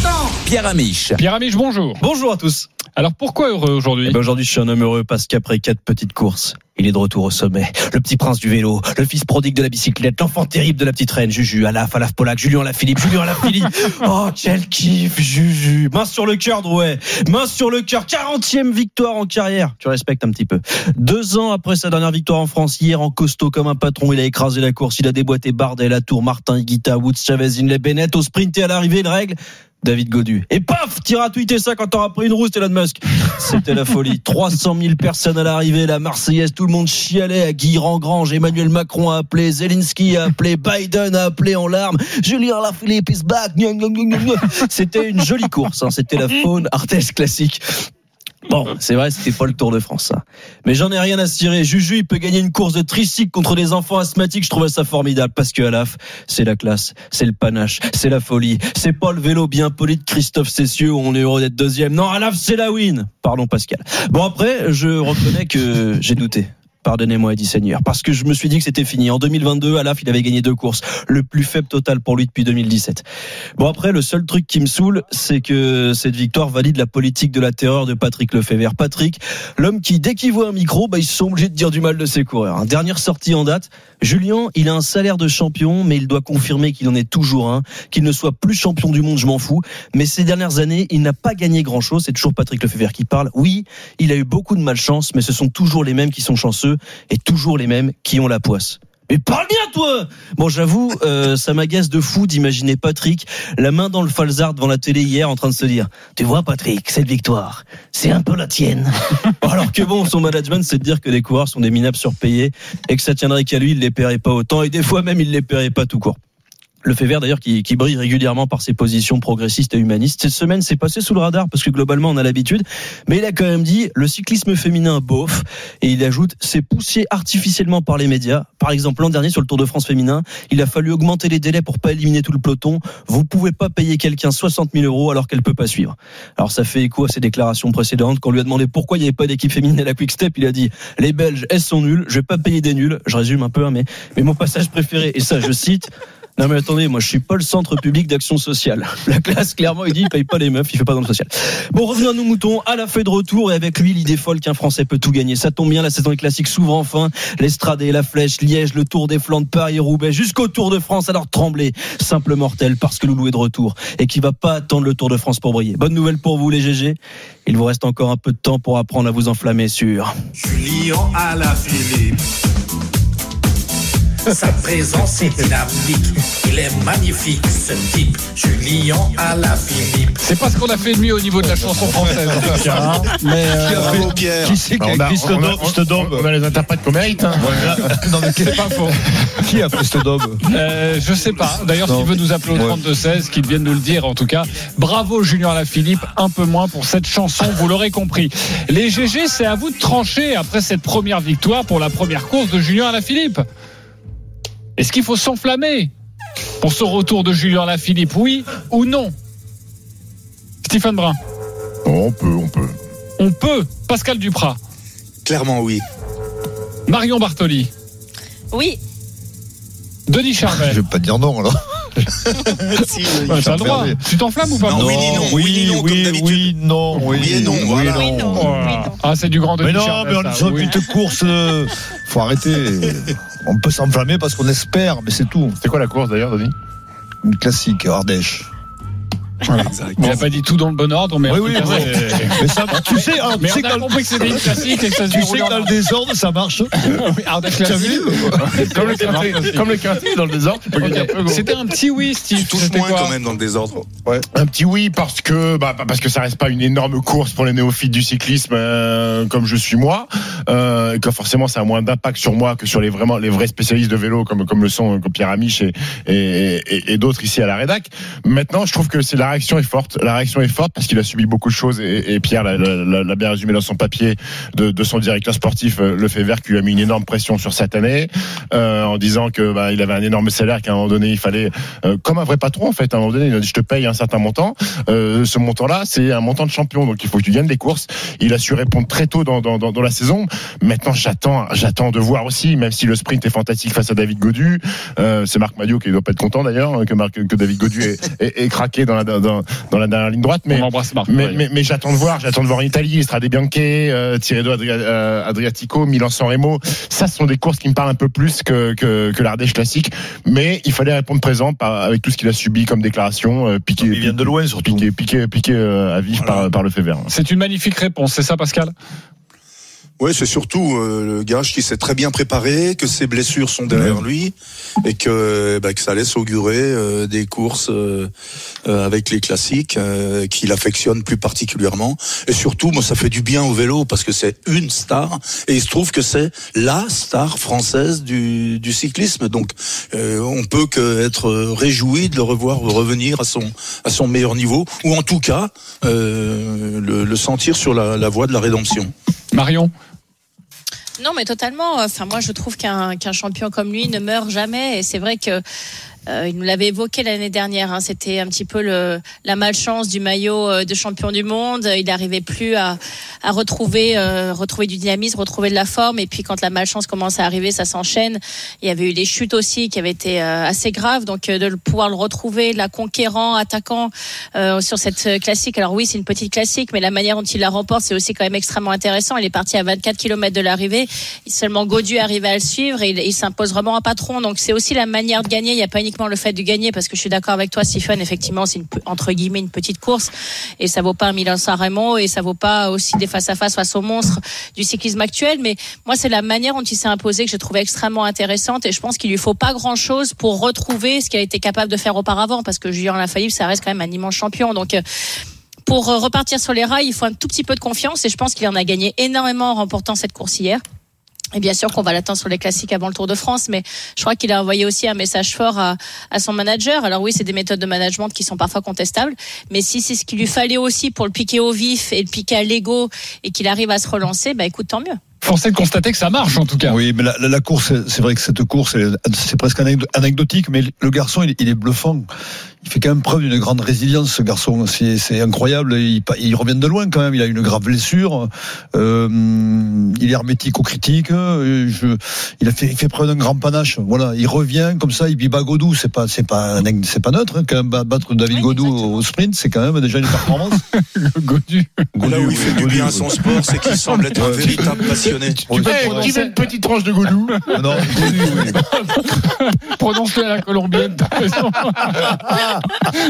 Pierre Amiche. Pierre Amiche, bonjour. Bonjour à tous. Alors pourquoi heureux aujourd'hui? Eh ben, Aujourd'hui, je suis un homme heureux parce qu'après quatre petites courses, il est de retour au sommet. Le petit prince du vélo, le fils prodigue de la bicyclette, l'enfant terrible de la petite reine, Juju, Alaf, Alaf Polak, Julien Alaphilippe, Julien Alaphilippe. [laughs] Oh, quel kiff, Juju. Main sur le cœur, Drouet. Main sur le cœur. 40e victoire en carrière. Tu respectes un petit peu. Deux ans après sa dernière victoire en France, hier en costaud comme un patron, il a écrasé la course, il a déboîté Bardet, Latour, Martin, Higuita, Woods, Chavez, Inley, Bennett, au sprint et à l'arrivée, une règle. David Godu. Et paf, tira tweeter ça quand t'auras pris une rousse, Elon Musk. C'était la folie. [laughs] 300 000 personnes à l'arrivée, la Marseillaise, tout le monde chialait à Guy Rengrange, Emmanuel Macron a appelé, Zelensky a appelé, [laughs] Biden a appelé en larmes, Julien Lafilippe is back. C'était une jolie course, hein. c'était la [laughs] faune Artès classique. Bon, c'est vrai, c'était pas le Tour de France, ça. Mais j'en ai rien à cirer. Juju, il peut gagner une course de tricycle contre des enfants asthmatiques. Je trouvais ça formidable parce que à l'AF, c'est la classe, c'est le panache, c'est la folie. C'est pas le vélo bien poli de Christophe Cessieux on est heureux d'être deuxième. Non, à l'AF, c'est la win. Pardon, Pascal. Bon, après, je reconnais que j'ai douté. Pardonnez-moi, dit Seigneur, parce que je me suis dit que c'était fini. En 2022, Alaf, il avait gagné deux courses, le plus faible total pour lui depuis 2017. Bon après, le seul truc qui me saoule, c'est que cette victoire valide la politique de la terreur de Patrick Lefebvre. Patrick, l'homme qui, dès qu'il voit un micro, bah, ils sont obligés de dire du mal de ses coureurs. Hein. Dernière sortie en date, Julien, il a un salaire de champion, mais il doit confirmer qu'il en est toujours un, qu'il ne soit plus champion du monde, je m'en fous. Mais ces dernières années, il n'a pas gagné grand-chose. C'est toujours Patrick Lefebvre qui parle. Oui, il a eu beaucoup de malchance, mais ce sont toujours les mêmes qui sont chanceux et toujours les mêmes qui ont la poisse. Mais parle bien, toi Bon, j'avoue, euh, ça m'agace de fou d'imaginer Patrick, la main dans le falzard devant la télé hier, en train de se dire « Tu vois, Patrick, cette victoire, c'est un peu la tienne. [laughs] » Alors que bon, son management, c'est de dire que les coureurs sont des minables surpayés et que ça tiendrait qu'à lui, il les paierait pas autant et des fois même, il les paierait pas tout court. Le fait vert d'ailleurs qui, qui brille régulièrement par ses positions progressistes et humanistes. Cette semaine, c'est passé sous le radar parce que globalement on a l'habitude, mais il a quand même dit le cyclisme féminin bof et il ajoute c'est poussé artificiellement par les médias. Par exemple l'an dernier sur le Tour de France féminin, il a fallu augmenter les délais pour pas éliminer tout le peloton. Vous pouvez pas payer quelqu'un 60 000 euros alors qu'elle peut pas suivre. Alors ça fait écho à ses déclarations précédentes quand on lui a demandé pourquoi il n'y avait pas d'équipe féminine à la Quick Step, il a dit les Belges elles sont nulles, je vais pas payer des nuls. Je résume un peu, hein, mais mais mon passage préféré et ça je cite non mais attendez, moi je suis pas le centre public d'action sociale. [laughs] La classe, clairement, il dit il paye pas les meufs, il fait pas dans le social. Bon, revenons à nos moutons, à la feuille de retour et avec lui l'idée folle qu'un Français peut tout gagner. Ça tombe bien, la saison des classiques s'ouvre enfin. L'Estrade et la Flèche, Liège, le Tour des Flandres, Paris Roubaix, jusqu'au Tour de France. Alors tremblez, simple mortel, parce que Loulou est de retour et qui va pas attendre le Tour de France pour briller. Bonne nouvelle pour vous les GG. Il vous reste encore un peu de temps pour apprendre à vous enflammer sur. Julien à la. Sa présence est dynamique. Il est magnifique, ce type. Julien à la Philippe. C'est pas ce qu'on a fait de mieux au niveau de la chanson française. [laughs] hein. Mais euh, Qui a fait- bravo, Pierre. Qui c'est qui a a, écrit ce on a- les interprètes qu'on mérite. hein. Non, mais c'est pas faux. Qui a fait ce daube Euh, je sais pas. D'ailleurs, s'il veut nous appeler au Ouais. 32-16, qu'il vienne nous le dire en tout cas. Bravo Julien Alaphilippe, un peu moins pour cette chanson, vous l'aurez compris. Les GG, c'est à vous de trancher après cette première victoire pour la première course de Julien Alaphilippe. Est-ce qu'il faut s'enflammer pour ce retour de Julien Alaphilippe, oui ou non? Stephen Brun, On peut, on peut. on peut. Pascal Duprat, Clairement, oui. Marion Bartoli, Oui, Denis Je Charvet. vais pas dire non alors. [laughs] Si, T'as le droit. Tu t'enflammes ou pas Non, oui, non, oui, non, oui, oui, non, oui, Oui et non, voilà. Oui, non. Voilà. Ah, c'est du grand Denis Mais non, Charvet, mais on ça, une petite course. euh, Faut arrêter. [laughs] On peut s'enflammer parce qu'on espère, mais c'est tout. C'est quoi la course d'ailleurs, Denis? Une classique, Ardèche. Il n'a pas dit tout dans le bon ordre, mais Oui, oui, cas, Mais ça, tu sais, ah, tu Mais sais on a que dans- compris que c'était une classique et que ça se tu sais que dans le désordre, ça marche. [laughs] Oui, vu [laughs] Comme le comme quintet dans le désordre, tu peux gagner un peu. gros. C'était un petit oui, Steve. Tu touches C'était moins quand même dans le désordre. Un petit oui parce que bah, parce que ça reste pas une énorme course pour les néophytes du cyclisme euh, comme je suis moi euh, et que forcément ça a moins d'impact sur moi que sur les vraiment les vrais spécialistes de vélo comme comme le sont comme Pierre Amiche et et, et, et d'autres ici à la rédac. Maintenant je trouve que c'est la réaction est forte. La réaction est forte parce qu'il a subi beaucoup de choses et, Pierre l'a- bien résumé dans son papier de, son directeur sportif euh, le fait vert qui a mis une énorme pression sur cette année euh, en disant que bah, il avait un énorme salaire qu'à un moment donné il fallait euh, comme un vrai patron en fait à un moment donné il a dit je te paye un certain montant. Ce montant là c'est un montant de champion donc il faut que tu gagnes des courses. Il a su répondre très tôt dans, la saison. Maintenant j'attends j'attends de voir aussi même si le sprint est fantastique face à David Godu c'est Marc Madio qui doit pas être content d'ailleurs que, Marc, que David Godu est, est craqué dans la, dans, dans la dernière ligne droite mais On embrasse Marc. mais, Ouais. mais, mais j'attends de voir, j'attends de voir en Italie, Estrade Bianche, euh, Tirreno euh, Adriatico, Milan-San Remo. Ça, ce sont des courses qui me parlent un peu plus que, que, que l'Ardèche classique. Mais il fallait répondre présent par, avec tout ce qu'il a subi comme déclaration, euh, piqué, Il vient de loin surtout. piqué, piqué, piqué euh, à vif par, par le fait vert. C'est une magnifique réponse, c'est ça, Pascal? Oui, c'est surtout euh, le gage qui s'est très bien préparé, que ses blessures sont derrière lui et que, bah, que ça laisse augurer euh, des courses euh, avec les classiques qu'il affectionne plus particulièrement. Et surtout, moi, ça fait du bien au vélo parce que c'est une star et il se trouve que c'est la star française du, du cyclisme. Donc, on peut que être réjoui de le revoir revenir à son à son meilleur niveau ou en tout cas le, le sentir sur la, la voie de la rédemption. Marion Non, mais totalement. Enfin, moi, je trouve qu'un champion comme lui ne meurt jamais. Et c'est vrai que euh, il nous l'avait évoqué l'année dernière. hein. C'était un petit peu le, la malchance du maillot euh, de champion du monde. Il n'arrivait plus à, à retrouver, euh, retrouver du dynamisme, retrouver de la forme. Et puis, quand la malchance commence à arriver, ça s'enchaîne. Il y avait eu des chutes aussi qui avaient été euh, assez graves. Donc, euh, de le- pouvoir le retrouver, la conquérant, attaquant euh, sur cette classique. Alors oui, c'est une petite classique, mais la manière dont il la remporte, c'est aussi quand même extrêmement intéressant. Il est parti à 24 km de l'arrivée. Seulement Godu arrivait à le suivre et il, s'impose vraiment un patron. Donc c'est aussi la manière de gagner. Il n'y a pas le fait de gagner, parce que je suis d'accord avec toi, Stephen. Effectivement, c'est entre guillemets une petite course et ça vaut pas un Milan San Remo et ça vaut pas aussi des face à face face aux monstres du cyclisme actuel. Mais moi, c'est la manière dont il s'est imposé que j'ai trouvé extrêmement intéressante et je pense qu'il lui faut pas grand chose pour retrouver ce qu'il a été capable de faire auparavant, parce que Julien Lafalippe, ça reste quand même un immense champion. Donc euh, pour repartir sur les rails, il faut un tout petit peu de confiance et je pense qu'il en a gagné énormément en remportant cette course hier. Et bien sûr qu'on va l'attendre sur les classiques avant le Tour de France, mais je crois qu'il a envoyé aussi un message fort à, à son manager. Alors oui, c'est des méthodes de management qui sont parfois contestables, mais si c'est ce qu'il lui fallait aussi pour le piquer au vif et le piquer à l'ego et qu'il arrive à se relancer, bah écoute, tant mieux. Forcé de constater que ça marche en tout cas. Oui, mais la, la, la course, c'est vrai que cette course, c'est presque anecdo- anecdotique, mais le garçon, il, il est bluffant. Il fait quand même preuve d'une grande résilience, ce garçon. C'est c'est incroyable. Il, il revient de loin quand même. Il a une grave blessure. Euh, il est hermétique aux critiques. Je, il a fait, il fait preuve d'un grand panache. Voilà, il revient comme ça. Il vit bat Godou. C'est pas, c'est pas, c'est pas neutre. hein, quand même ba- battre David Godou au sprint, c'est quand même déjà une [laughs] performance. Godu. Là où il fait du bien à son sport, c'est qu'il semble être un véritable passionné. Tu peux qui veut une petite tranche de goulou [laughs] Non, [laughs] Prononce-le à la colombienne, t'as raison. [laughs]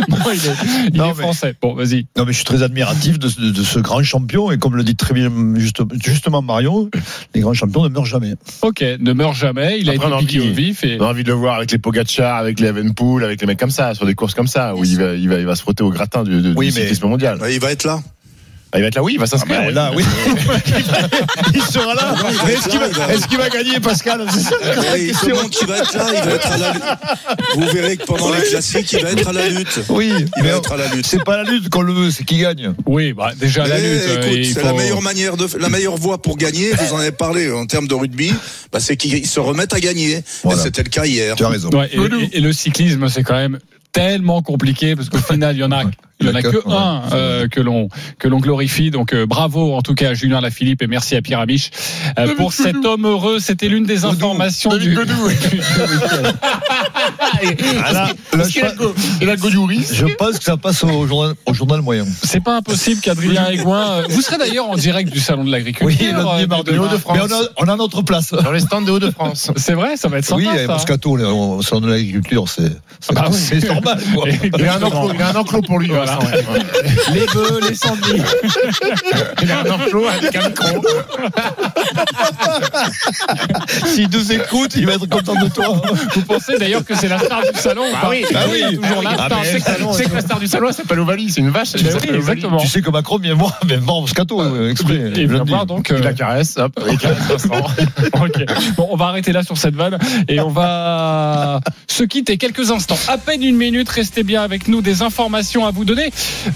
non, il est, il est français. Bon, vas-y. Non, mais je suis très admiratif de, de- de ce grand champion. Et comme le dit très bien juste- justement Mario, les grands champions ne meurent jamais. Ok, ne meurt jamais. Il a Après, été piqué envie- au vif. Et... On a envie de le voir avec les Pogacar, avec les Evenpool, avec les mecs comme ça, sur des courses comme ça, où il va, il va, il va se frotter au gratin du, du Oui, du mais- cyclisme mondial. Il va être là. Ah, il va être là, oui, il va s'inscrire. Ah, bah, là, oui. [laughs] il sera là. Mais est-ce qu'il va, gagner, Pascal C'est ça la Ouais, il va être là, il va être à la lutte. Vous verrez que pendant les classiques, il va être à la lutte. Oui, Il mais va être à la lutte. c'est pas la lutte qu'on le veut, c'est qui gagne. Oui, bah, déjà la Eh, lutte. euh, c'est faut- la meilleure manière de, la meilleure voie pour gagner. Vous en avez parlé en termes de rugby. Bah, c'est qu'ils se remettent à gagner. Voilà. Et c'était le cas hier. Tu as raison. Ouais, et, et- et le cyclisme, c'est quand même tellement compliqué parce qu'au final, il y en a. Il y en a que Ouais. un euh, que l'on que l'on glorifie. Donc euh, bravo en tout cas à Julien Lafilippe et merci à Pierre Amiche euh, pour cet homme heureux. C'était l'une des informations du, [laughs] du week-end. Ah, je, Et la Godouris je pense que ça passe au journal, au journal moyen. C'est pas impossible qu'Adrien Aigouin. Vous serez d'ailleurs en direct du salon de l'agriculture. Oui, lundi, euh, mardi, demain. Hauts-de-France. Mais on a, on a notre place. Dans les stands des Hauts-de-France. C'est vrai, ça va être sympa. Oui, avec ça. Moscato, au salon de l'agriculture, c'est c'est- Ah [laughs] normal. [laughs] Il a un enclos, il a un enclos pour lui. Voilà. Ouais. Les bœufs, les sangliers. Il a un enclos avec un micro. S'il nous écoute, il va être content de toi. Vous pensez d'ailleurs que c'est la star du salon Ah oui, ah oui. toujours la Ah, C'est- que la star du salon, c'est pas l'Ovalie, c'est une vache. exactement. Tu sais que Macron vient voir, vient voir Moscato, euh, exprès. Et vient voir donc. Il euh, la caresse, hop, il caresse Vincent. [laughs] Ok. Bon, on va arrêter là sur cette vanne et on va se quitter quelques instants. À peine une minute, restez bien avec nous. Des informations à vous donner.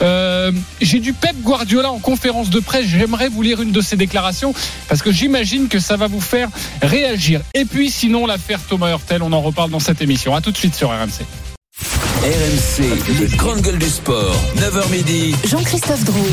Euh, J'ai du Pep Guardiola en conférence de presse. J'aimerais vous lire une de ses déclarations parce que j'imagine que ça va vous faire réagir. Et puis, sinon, l'affaire Thomas Hurtel, on en reparle dans cette émission. À tout de suite sur RMC. RMC, les grandes gueules du sport. 9h midi. Jean-Christophe Drouet.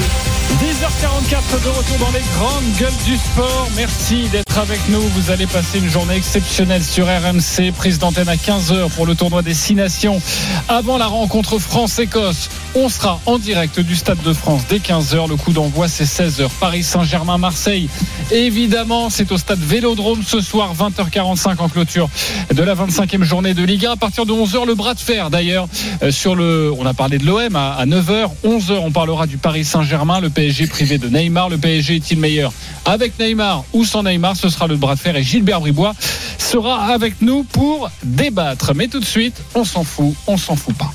10h44 de retour dans les grandes gueules du sport. Merci d'être avec nous. Vous allez passer une journée exceptionnelle sur RMC. Prise d'antenne à 15h pour le tournoi des Six Nations. Avant la rencontre France-Écosse, on sera en direct du Stade de France dès 15h. Le coup d'envoi, c'est 16h. Paris Saint-Germain-Marseille. Évidemment, c'est au stade Vélodrome ce soir, 20h45 en clôture de la 25e journée de Ligue 1. À partir de 11h, le bras de fer d'ailleurs. Euh, Sur le, on a parlé de l'OM à, à 9h. 11h, on parlera du Paris Saint-Germain, le PSG privé de Neymar. Le PSG est-il meilleur avec Neymar ou sans Neymar? Ce sera le bras de fer et Gilbert Bribois sera avec nous pour débattre. Mais tout de suite, on s'en fout, on s'en fout pas.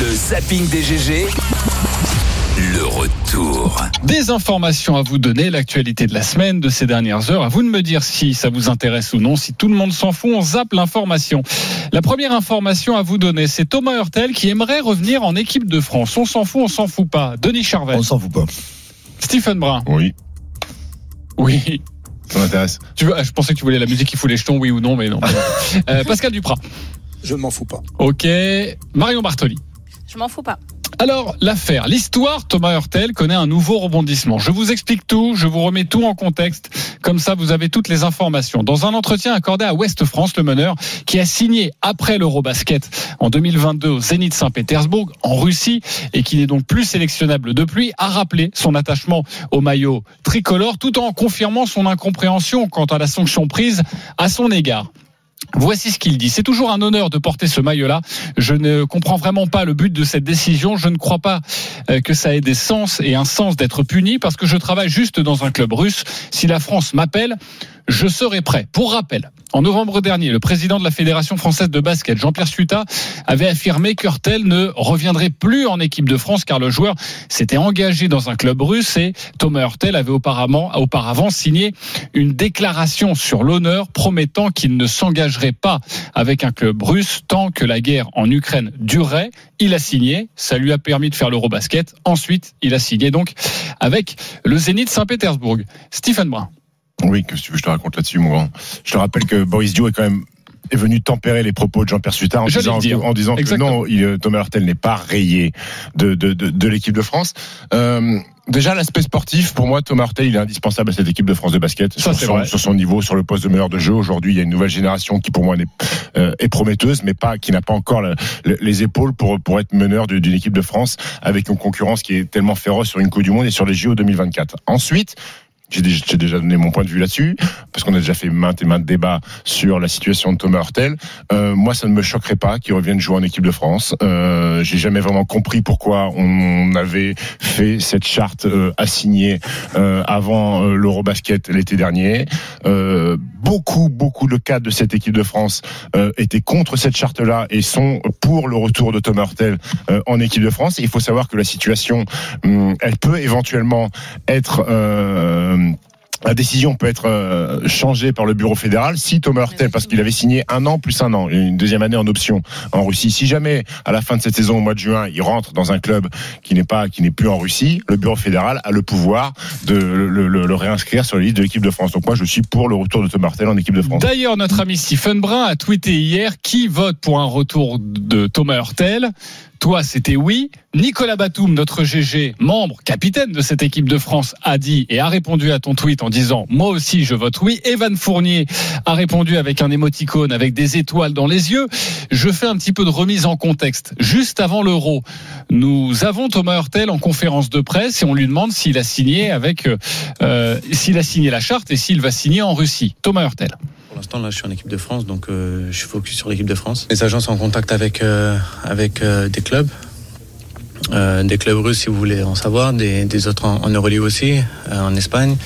Le zapping des GG. Le retour. Des informations à vous donner, l'actualité de la semaine, de ces dernières heures. À vous de me dire si ça vous intéresse ou non. Si tout le monde s'en fout, on zappe l'information. La première information à vous donner, c'est Thomas Hurtel qui aimerait revenir en équipe de France. On s'en fout, on s'en fout pas. Denis Charvet. On s'en fout pas. Stephen Brun. Oui, Oui. ça m'intéresse. Tu veux, je pensais que tu voulais la musique qui fout les jetons, oui ou non, mais non. [laughs] Euh, Pascal Duprat. Je ne m'en fous pas. Ok. Marion Bartoli. Je m'en fous pas. Alors, l'affaire, l'histoire, Thomas Hurtel connaît un nouveau rebondissement. Je vous explique tout, je vous remets tout en contexte, comme ça vous avez toutes les informations. Dans un entretien accordé à Ouest France, le meneur, qui a signé après l'Eurobasket en 2022 au Zénith Saint-Pétersbourg, en Russie, et qui n'est donc plus sélectionnable depuis, a rappelé son attachement au maillot tricolore, tout en confirmant son incompréhension quant à la sanction prise à son égard. Voici ce qu'il dit. C'est toujours un honneur de porter ce maillot-là. Je ne comprends vraiment pas le but de cette décision. Je ne crois pas euh, que ça ait des sens et un sens d'être puni parce que je travaille juste dans un club russe. Si la France m'appelle, je serai prêt. Pour rappel, en novembre dernier, le président de la Fédération française de basket, Jean-Pierre Suta, avait affirmé qu'Hurtel ne reviendrait plus en équipe de France car le joueur s'était engagé dans un club russe et Thomas Hurtel avait auparavant, auparavant signé une déclaration sur l'honneur promettant qu'il ne s'engagerait pas avec un club russe tant que la guerre en Ukraine durerait. Il a signé, ça lui a permis de faire l'Eurobasket. Ensuite, il a signé donc avec le Zénith Saint-Pétersbourg. Stephen Brun. Oui, que tu veux, je te raconte là-dessus, mon grand. Je te rappelle que Boris Dio est quand même est venu tempérer les propos de Jean-Pierre Sutin en J'allais disant, en disant que non, il, Thomas Hurtel n'est pas rayé de, de, de, de l'équipe de France. Euh, déjà, l'aspect sportif, pour moi, Thomas Hurtel, il est indispensable à cette équipe de France de basket. Ça, sur, c'est son, sur son niveau, sur le poste de meilleur de jeu. Aujourd'hui, il y a une nouvelle génération qui, pour moi, euh, est prometteuse, mais pas, qui n'a pas encore le- le- les épaules pour, pour être meneur du- d'une équipe de France avec une concurrence qui est tellement féroce sur une Coupe du Monde et sur les JO 2024. Ensuite, j'ai déjà, donné mon point de vue là-dessus, parce qu'on a déjà fait maintes et maintes débats sur la situation de Thomas Hurtel. Euh, moi, ça ne me choquerait pas qu'il revienne jouer en équipe de France. Euh, j'ai jamais vraiment compris pourquoi on avait fait cette charte euh, assignée euh, avant euh, l'Eurobasket l'été dernier. Beaucoup, beaucoup de cadres de cette équipe de France étaient contre cette charte-là et sont pour le retour de Thomas Hurtel en équipe de France. Il faut savoir que la situation, hum, elle peut éventuellement être la décision peut être euh, changée par le bureau fédéral si Thomas Hurtel, parce qu'il avait signé un an plus un an, une deuxième année en option en Russie. Si jamais à la fin de cette saison, au mois de juin, il rentre dans un club qui n'est pas, qui n'est plus en Russie, le bureau fédéral a le pouvoir de le, le- le réinscrire sur la liste de l'équipe de France. Donc moi, je suis pour le retour de Thomas Hurtel en équipe de France. D'ailleurs, notre ami Stephen Brun a tweeté hier qui vote pour un retour de Thomas Hurtel. Toi, c'était oui. Nicolas Batum, notre GG, membre, capitaine de cette équipe de France, a dit et a répondu à ton tweet en disant moi aussi je vote oui. Evan Fournier a répondu avec un émoticône avec des étoiles dans les yeux. Je fais un petit peu de remise en contexte. Juste avant l'Euro, nous avons Thomas Hurtel en conférence de presse et on lui demande s'il a signé avec, euh, euh, s'il a signé la charte et s'il va signer en Russie. Thomas Hurtel. Pour l'instant, là, je suis en équipe de France, donc euh, je suis focus sur l'équipe de France. Les agences sont en contact avec, avec des clubs. Euh, des clubs russes, si vous voulez en savoir, des, des autres en, en Euroleague aussi, euh, en Espagne.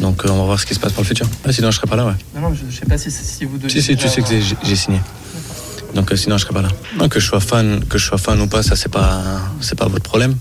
Donc euh, on va voir ce qui se passe pour le futur. Ah, sinon, je serai pas là, ouais. Non, non, je, je sais pas si, si vous devez. Si, si, tu sais que j'ai- signé. Donc euh, sinon, je serai pas là. Non, que je sois fan, que je sois fan ou pas, ça c'est pas, c'est pas votre problème.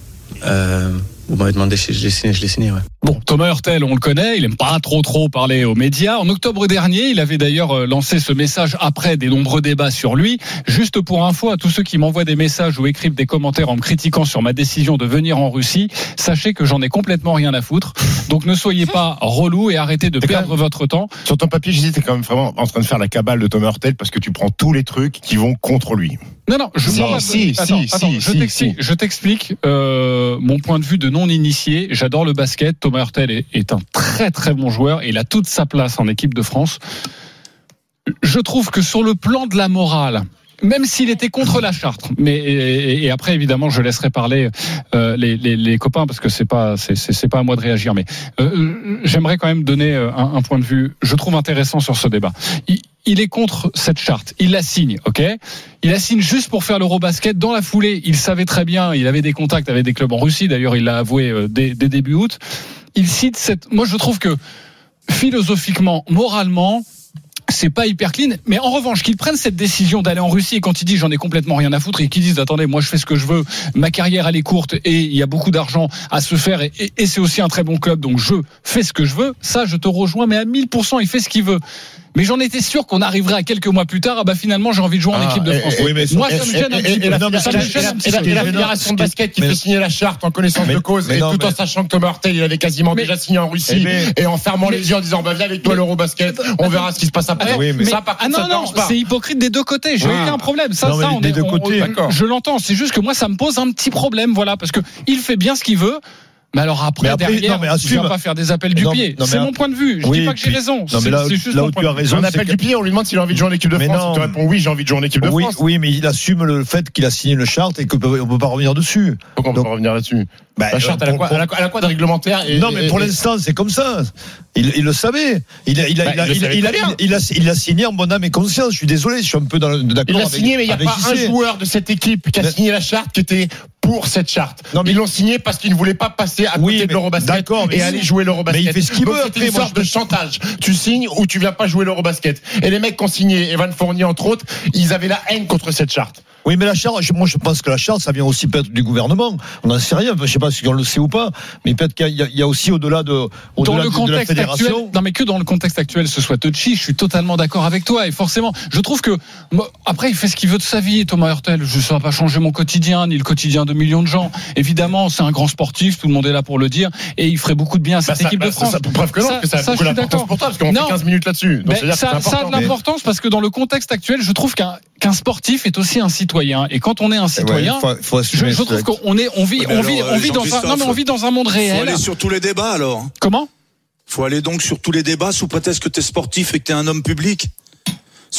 Euh, vous m'avez demandé si je l'ai signé, je l'ai signé, ouais. Bon, Thomas Hurtel, on le connaît, il aime pas trop trop parler aux médias. En octobre dernier, il avait d'ailleurs euh, lancé ce message après des nombreux débats sur lui. Juste pour info, à tous ceux qui m'envoient des messages ou écrivent des commentaires en me critiquant sur ma décision de venir en Russie, sachez que j'en ai complètement rien à foutre. Donc ne soyez pas relou et arrêtez de perdre votre temps. Sur ton papier, j'hésite, t'es quand même vraiment en train de faire la cabale de Thomas Hurtel parce que tu prends tous les trucs qui vont contre lui. Non, non, je Si, pas- si, attends, si, attends, si, je si, t'explique, je t'explique euh, mon point de vue de non initié. J'adore le basket. Thomas Hurtel est, un très très bon joueur et il a toute sa place en équipe de France. Je trouve que sur le plan de la morale, même s'il était contre la charte, mais et, après évidemment je laisserai parler euh, les, copains parce que c'est pas c'est pas à moi de réagir, mais euh, j'aimerais quand même donner euh, un, point de vue, je trouve intéressant sur ce débat. Il, est contre cette charte, il la signe, ok? Il la signe juste pour faire l'Eurobasket dans la foulée. Il savait très bien, il avait des contacts avec des clubs en Russie, d'ailleurs il l'a avoué dès début août. Il cite cette, moi je trouve que philosophiquement, moralement, c'est pas hyper clean, mais en revanche, qu'ils prennent cette décision d'aller en Russie et quand ils disent j'en ai complètement rien à foutre et qu'ils disent attendez, moi je fais ce que je veux, ma carrière elle est courte et il y a beaucoup d'argent à se faire et, et- et c'est aussi un très bon club donc je fais ce que je veux, ça je te rejoins, mais à 1000% il fait ce qu'il veut. Mais j'en étais sûr qu'on arriverait à quelques mois plus tard, ah bah finalement j'ai envie de jouer en Ah, équipe de et- France. et- oui, mais moi ça me gêne un et- petit et peu. la- Ça me et la- fédération de basket qui fait signer la charte en connaissance de cause et tout en sachant que Thomas Hurtel il avait quasiment déjà signé en Russie Eh ben- et en fermant les yeux en disant bah viens avec toi l'Eurobasket on verra ce qui se passe après Ah, ça par contre, non, non, c'est hypocrite des deux côtés. J'ai Ah. aucun problème. Ça, ça, on des est, deux on- côtés. on- D'accord. je l'entends. C'est juste que moi, ça me pose un petit problème, voilà, parce que il fait bien ce qu'il veut. Mais alors après, Mais après, derrière, non, mais je assume. viens pas faire des appels du Non, pied. C'est mon point de vue. Je Oui, dis pas que j'ai raison. non, mais C'est- là- juste là où point tu de as vue. raison, appelle que- du pied on lui demande s'il a envie de jouer en équipe de Mais France non. tu réponds oui j'ai envie de jouer en équipe de oui, France oui, mais il assume le fait qu'il a signé le charte et qu'on peut, on peut pas revenir dessus. pourquoi on peut pas revenir là-dessus Bah, la charte euh, elle a quoi elle a quoi- elle a quoi de réglementaire et- non, mais pour l'instant, c'est comme ça. Il, il le savait. Il a, il Bah, il a, il le il a- savait il a- très bien. il a- il a signé en bonne âme et conscience. Je suis désolé, je suis un peu dans le- d'accord Il a signé, mais il n'y a pas un joueur de cette équipe qui a signé la charte qui était pour cette charte. Ils l'ont signé parce qu'ils ne voulaient pas passer à côté de l'Eurobasket d'accord, mais et aller jouer l'Eurobasket. mais il fait ce qu'il veut après, une sorte de chantage. Tu signes ou tu viens pas jouer l'Eurobasket. Et les mecs qui ont signé, Evan Fournier entre autres, ils avaient la haine contre cette charte. Oui, mais la charte, moi je pense que la charte, ça vient aussi peut-être du gouvernement. On n'en sait rien. Je sais pas si on le sait ou pas, mais peut-être qu'il y, a- il y a aussi au-delà de, Dans au-delà le de, de la contexte actuel, non mais que dans le contexte actuel ce soit touchy, je suis totalement d'accord avec toi et forcément, je trouve que moi, après il fait ce qu'il veut de sa vie Thomas Hurtel, je ça va pas changer mon quotidien ni le quotidien de millions de gens. Évidemment, c'est un grand sportif, tout le monde est là pour le dire et il ferait beaucoup de bien à cette Bah, ça- équipe bah, de ça- France. ça- preuve que non, parce que ça a beaucoup je suis d'importance d'accord. pour toi, parce qu'on fait Non. 15 minutes là-dessus. Donc, Mais c'est-à-dire que ça, ça a de l'importance parce que dans le contexte actuel, je trouve qu'un qu'un sportif est aussi un citoyen et quand on est un citoyen, faut- faut je, trouve qu'on est on vit mais on vit alors, on vit dans un non Jean-Christophe, mais on vit dans un monde Faut réel. aller sur tous les débats alors. Comment? Faut aller donc sur tous les débats sous prétexte que tu es sportif et que tu es un homme public.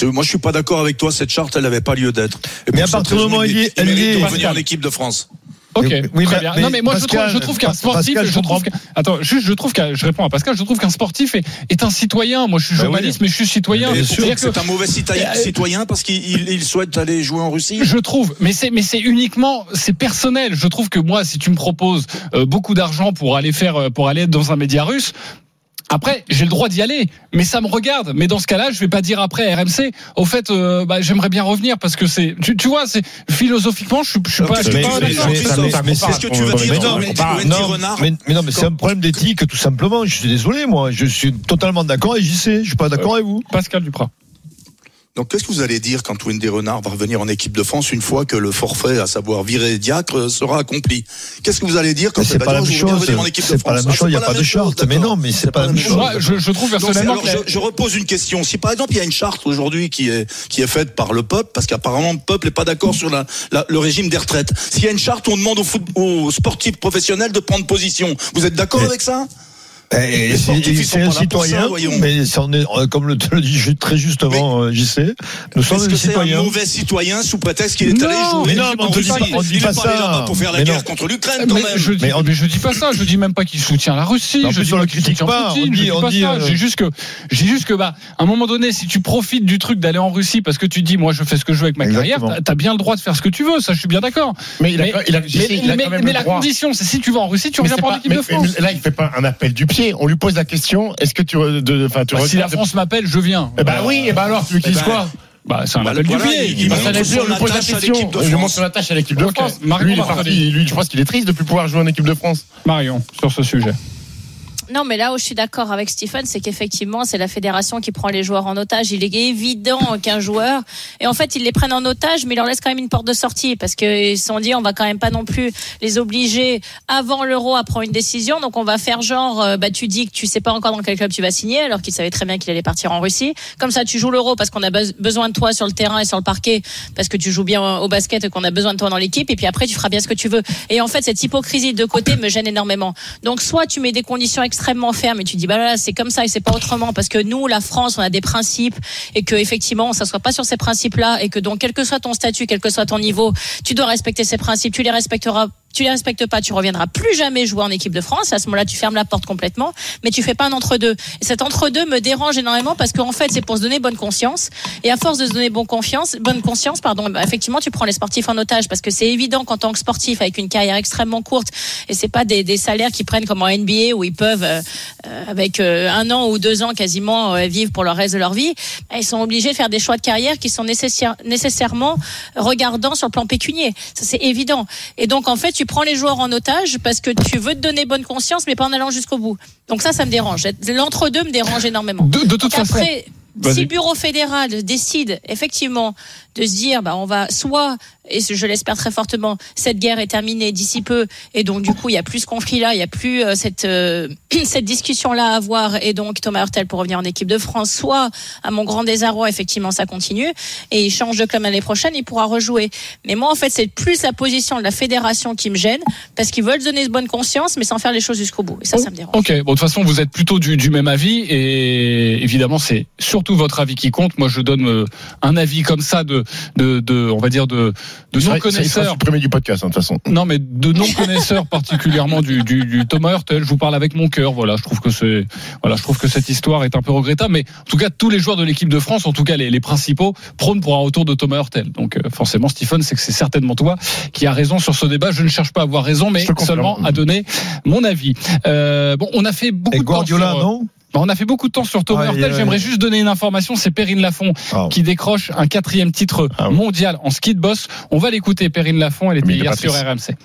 Moi, je suis pas d'accord avec toi. Cette charte, elle n'avait pas lieu d'être. Mais à partir du moment où il, il est- il mérite elle de est- revenir en équipe de France. Ok, Oui, très bien. mais non mais moi je Pascal, trouve, je trouve qu'un Pascal, sportif, je je trouve comprends. que- attends, juste je trouve que je réponds à Pascal, je trouve qu'un sportif est, est un citoyen. Moi je suis Bah journaliste, oui. mais je suis citoyen. C'est que- un mauvais citoyen, Euh, citoyen parce qu'il il- il souhaite aller jouer en Russie. Je trouve, mais c'est mais c'est uniquement c'est personnel. Je trouve que moi, si tu me proposes euh, beaucoup d'argent pour aller faire euh, pour aller être dans un média russe. Après, j'ai le droit d'y aller, mais ça me regarde. Mais dans ce cas-là, je vais pas dire après à RMC. Au fait, euh, bah, j'aimerais bien revenir parce que c'est, tu, tu vois, c'est philosophiquement, je suis, je suis pas, je suis Mais- pas mais- mais- Qu'est-ce que tu veux dire mais- non, mais, mais non, mais c'est un problème d'éthique, tout simplement. Je suis désolé, moi. Je suis totalement d'accord et j'y sais. Je suis pas d'accord avec vous. Pascal Duprat. Donc, qu'est-ce que vous allez dire quand Wendy Renard va revenir en équipe de France une fois que le forfait, à savoir virer Diacre, sera accompli? Qu'est-ce que vous allez dire quand c'est va pas la dire même bien chose. revenir en équipe de C'est pas la France? même Ah, chose. Il n'y a pas de charte. Mais non, mais c'est pas la même chose. Je, je trouve Donc, personnellement alors, je, je repose une question. Si par exemple il y a une charte aujourd'hui qui est qui est faite par le peuple, parce qu'apparemment le peuple n'est pas d'accord sur la, la- le régime des retraites. S'il y a une charte où on demande aux, foot- aux sportifs professionnels de prendre position, vous êtes d'accord Mais- avec ça? Et Les sportifs, ils c'est un citoyen, ça, voyons. mais est, euh, comme le, [laughs] le dit très justement euh, JC, nous sommes des c'est un citoyens. mauvais citoyen sous prétexte qu'il est allé Non, jouer mais non, mais on te dit Russie pas- on dit Il pas ça. pour faire la Mais guerre non. contre l'Ukraine quand Mais même. je, dis, Mais on- mais je dis pas ça. Je dis même pas qu'il soutient la Russie. En je dis on pas le qu'il critique pas. Poutine, On je dit- dis on pas dit, ça. euh, J'ai juste que, j'ai juste que, bah, à un moment donné, si tu profites du truc d'aller en Russie parce que tu dis, moi, je fais ce que je veux avec ma Exactement. carrière, t'as- bien le droit de faire ce que tu veux. Ça, je suis bien d'accord. Mais Mais- je Mais, mais- mais la condition, c'est si tu vas en Russie, tu Mais reviens c'est pas en pas- équipe de mais- France. mais là, il fait pas un appel du pied. On lui pose la question est-ce que tu, re- de, enfin, tu Bah, si la France m'appelle, je viens. Eh ben oui, et ben alors, tu veux qu'il Eh ben, quoi Bah, c'est un Bah, appel voilà, du pied. il- lui pose la question. l'équipe de Je France. montre son attache à l'équipe de France. Marion Lui, il est Bartoli. parti. Lui, je pense qu'il est triste de plus pouvoir jouer en équipe de France. Marion, sur ce sujet. Non, mais là où je suis d'accord avec Stephen, c'est qu'effectivement, c'est la fédération qui prend les joueurs en otage. Il est évident qu'un joueur, et en fait, ils les prennent en otage, mais ils leur laissent quand même une porte de sortie parce qu'ils se sont dit, on va quand même pas non plus les obliger avant l'euro à prendre une décision. Donc, on va faire genre, euh, bah, tu dis que tu sais pas encore dans quel club tu vas signer, alors qu'il savait très bien qu'il allait partir en Russie. Comme ça, tu joues l'euro parce qu'on a be- besoin de toi sur le terrain et sur le parquet parce que tu joues bien au basket et qu'on a besoin de toi dans l'équipe. Et puis après, tu feras bien ce que tu veux. Et en fait, cette hypocrisie de côté me gêne énormément. Donc, soit tu mets des conditions extrêmement fermes et tu dis, bah là, c'est comme ça et c'est pas autrement. Parce que nous, la France, on a des principes et que effectivement, on s'assoit pas sur ces principes-là et que donc, quel que soit ton statut, quel que soit ton niveau, tu dois respecter ces principes, tu les respecteras tu les respectes pas, tu reviendras plus jamais jouer en équipe de France. À ce moment-là, tu fermes la porte complètement, mais tu fais pas un entre-deux. Et cet entre-deux me dérange énormément parce qu'en fait, c'est pour se donner bonne conscience. Et à force de se donner bonne confiance, bonne conscience, pardon, bah, effectivement, tu prends les sportifs en otage parce que c'est évident qu'en tant que sportif, avec une carrière extrêmement courte, et c'est pas des, salaires qui prennent comme en NBA où ils peuvent, euh, euh, avec euh, un an ou deux ans quasiment, euh, vivre pour le reste de leur vie, bah, ils sont obligés de faire des choix de carrière qui sont nécessaires, nécessairement regardants sur le plan pécunier. Ça, c'est évident. Et donc, en fait, prends les joueurs en otage parce que tu veux te donner bonne conscience, mais pas en allant jusqu'au bout. Donc ça, ça me dérange. L'entre-deux me dérange énormément. De, de toute Donc façon. après. Si le bureau fédéral décide effectivement de se dire, bah, on va soit, et je l'espère très fortement, cette guerre est terminée d'ici peu, et donc du coup il y a plus ce conflit-là, il y a plus euh, cette euh, [clears throat] cette discussion-là à avoir, et donc Thomas Hurtel pour revenir en équipe de France, soit à mon grand désarroi effectivement ça continue, et il change de club l'année prochaine, il pourra rejouer. Mais moi en fait c'est plus la position de la fédération qui me gêne, parce qu'ils veulent donner bonne conscience, mais sans faire les choses jusqu'au bout, et ça ça me dérange. Ok, bon, de toute façon, vous êtes plutôt du, du même avis et évidemment, c'est surtout surtout votre avis qui compte. Moi, je donne euh, un avis comme ça de, de, de on va dire de, de non connaisseurs. supprimé du podcast, hein, de toute façon. Non, mais de non connaisseurs [laughs] particulièrement du, du, du Thomas Hurtel. Je vous parle avec mon cœur. Voilà, je trouve que c'est, voilà, je trouve que cette histoire est un peu regrettable. Mais en tout cas, tous les joueurs de l'équipe de France, en tout cas les, les principaux, prônent pour un retour de Thomas Hurtel. Donc euh, forcément, Stephen, c'est que c'est certainement toi qui a raison sur ce débat. Je ne cherche pas à avoir raison, mais seulement à donner mon avis. Euh, bon, on a fait beaucoup Et de temps Guardiola, sur, euh, non? On a fait beaucoup de temps sur Thomas Aïe, Hurtel. J'aimerais juste donner une information. C'est Perrine Lafont Ah. qui décroche un quatrième titre Ah oui. mondial en ski de boss. On va l'écouter, Perrine Lafont. Elle était Emilie hier Patrice. sur RMC.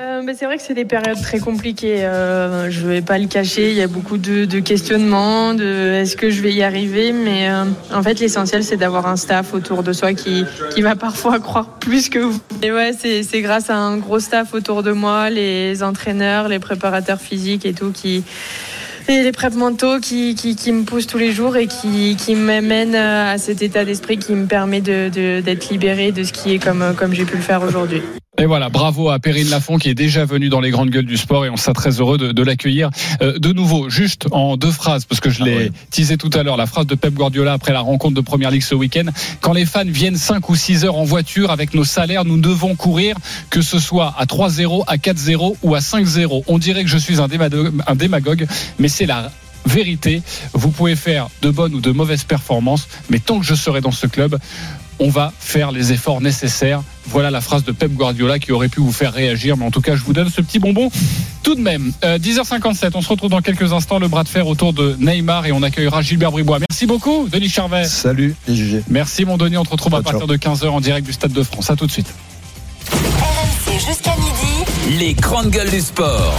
Euh, bah, c'est vrai que c'est des périodes très compliquées. Euh, je vais pas le cacher. Il y a beaucoup de, de questionnements, de est-ce que je vais y arriver? Mais euh, en fait, l'essentiel, c'est d'avoir un staff autour de soi qui, qui va parfois croire plus que vous. Et ouais, c'est, c'est grâce à un gros staff autour de moi, les entraîneurs, les préparateurs physiques et tout, qui et les prêts mentaux qui, me poussent tous les jours et qui, m'amènent à cet état d'esprit qui me permet de, de- d'être libéré de ce qui est comme j'ai pu le faire aujourd'hui. Et voilà, bravo à Perrine Lafont qui est déjà venue dans les grandes gueules du sport et on sera très heureux de, de l'accueillir. Euh, de nouveau, juste en deux phrases, parce que je l'ai teasé tout à l'heure, la phrase de Pep Guardiola après la rencontre de Première Ligue ce week-end. Quand les fans viennent 5 ou 6 heures en voiture avec nos salaires, nous devons courir, que ce soit à 3-0, à 4-0 ou à 5-0. On dirait que je suis un démagogue, un démagogue mais c'est la vérité. Vous pouvez faire de bonnes ou de mauvaises performances, mais tant que je serai dans ce club, on va faire les efforts nécessaires. Voilà la phrase de Pep Guardiola qui aurait pu vous faire réagir, mais en tout cas, je vous donne ce petit bonbon tout de même. Euh, 10h57, on se retrouve dans quelques instants, le bras de fer autour de Neymar et on accueillera Gilbert Bribois. Merci beaucoup, Denis Charvet. Salut les GG. Merci, mon Denis. On te retrouve à partir de 15h en direct du Stade de France. À tout de suite. RMC jusqu'à midi. Les grandes gueules du sport.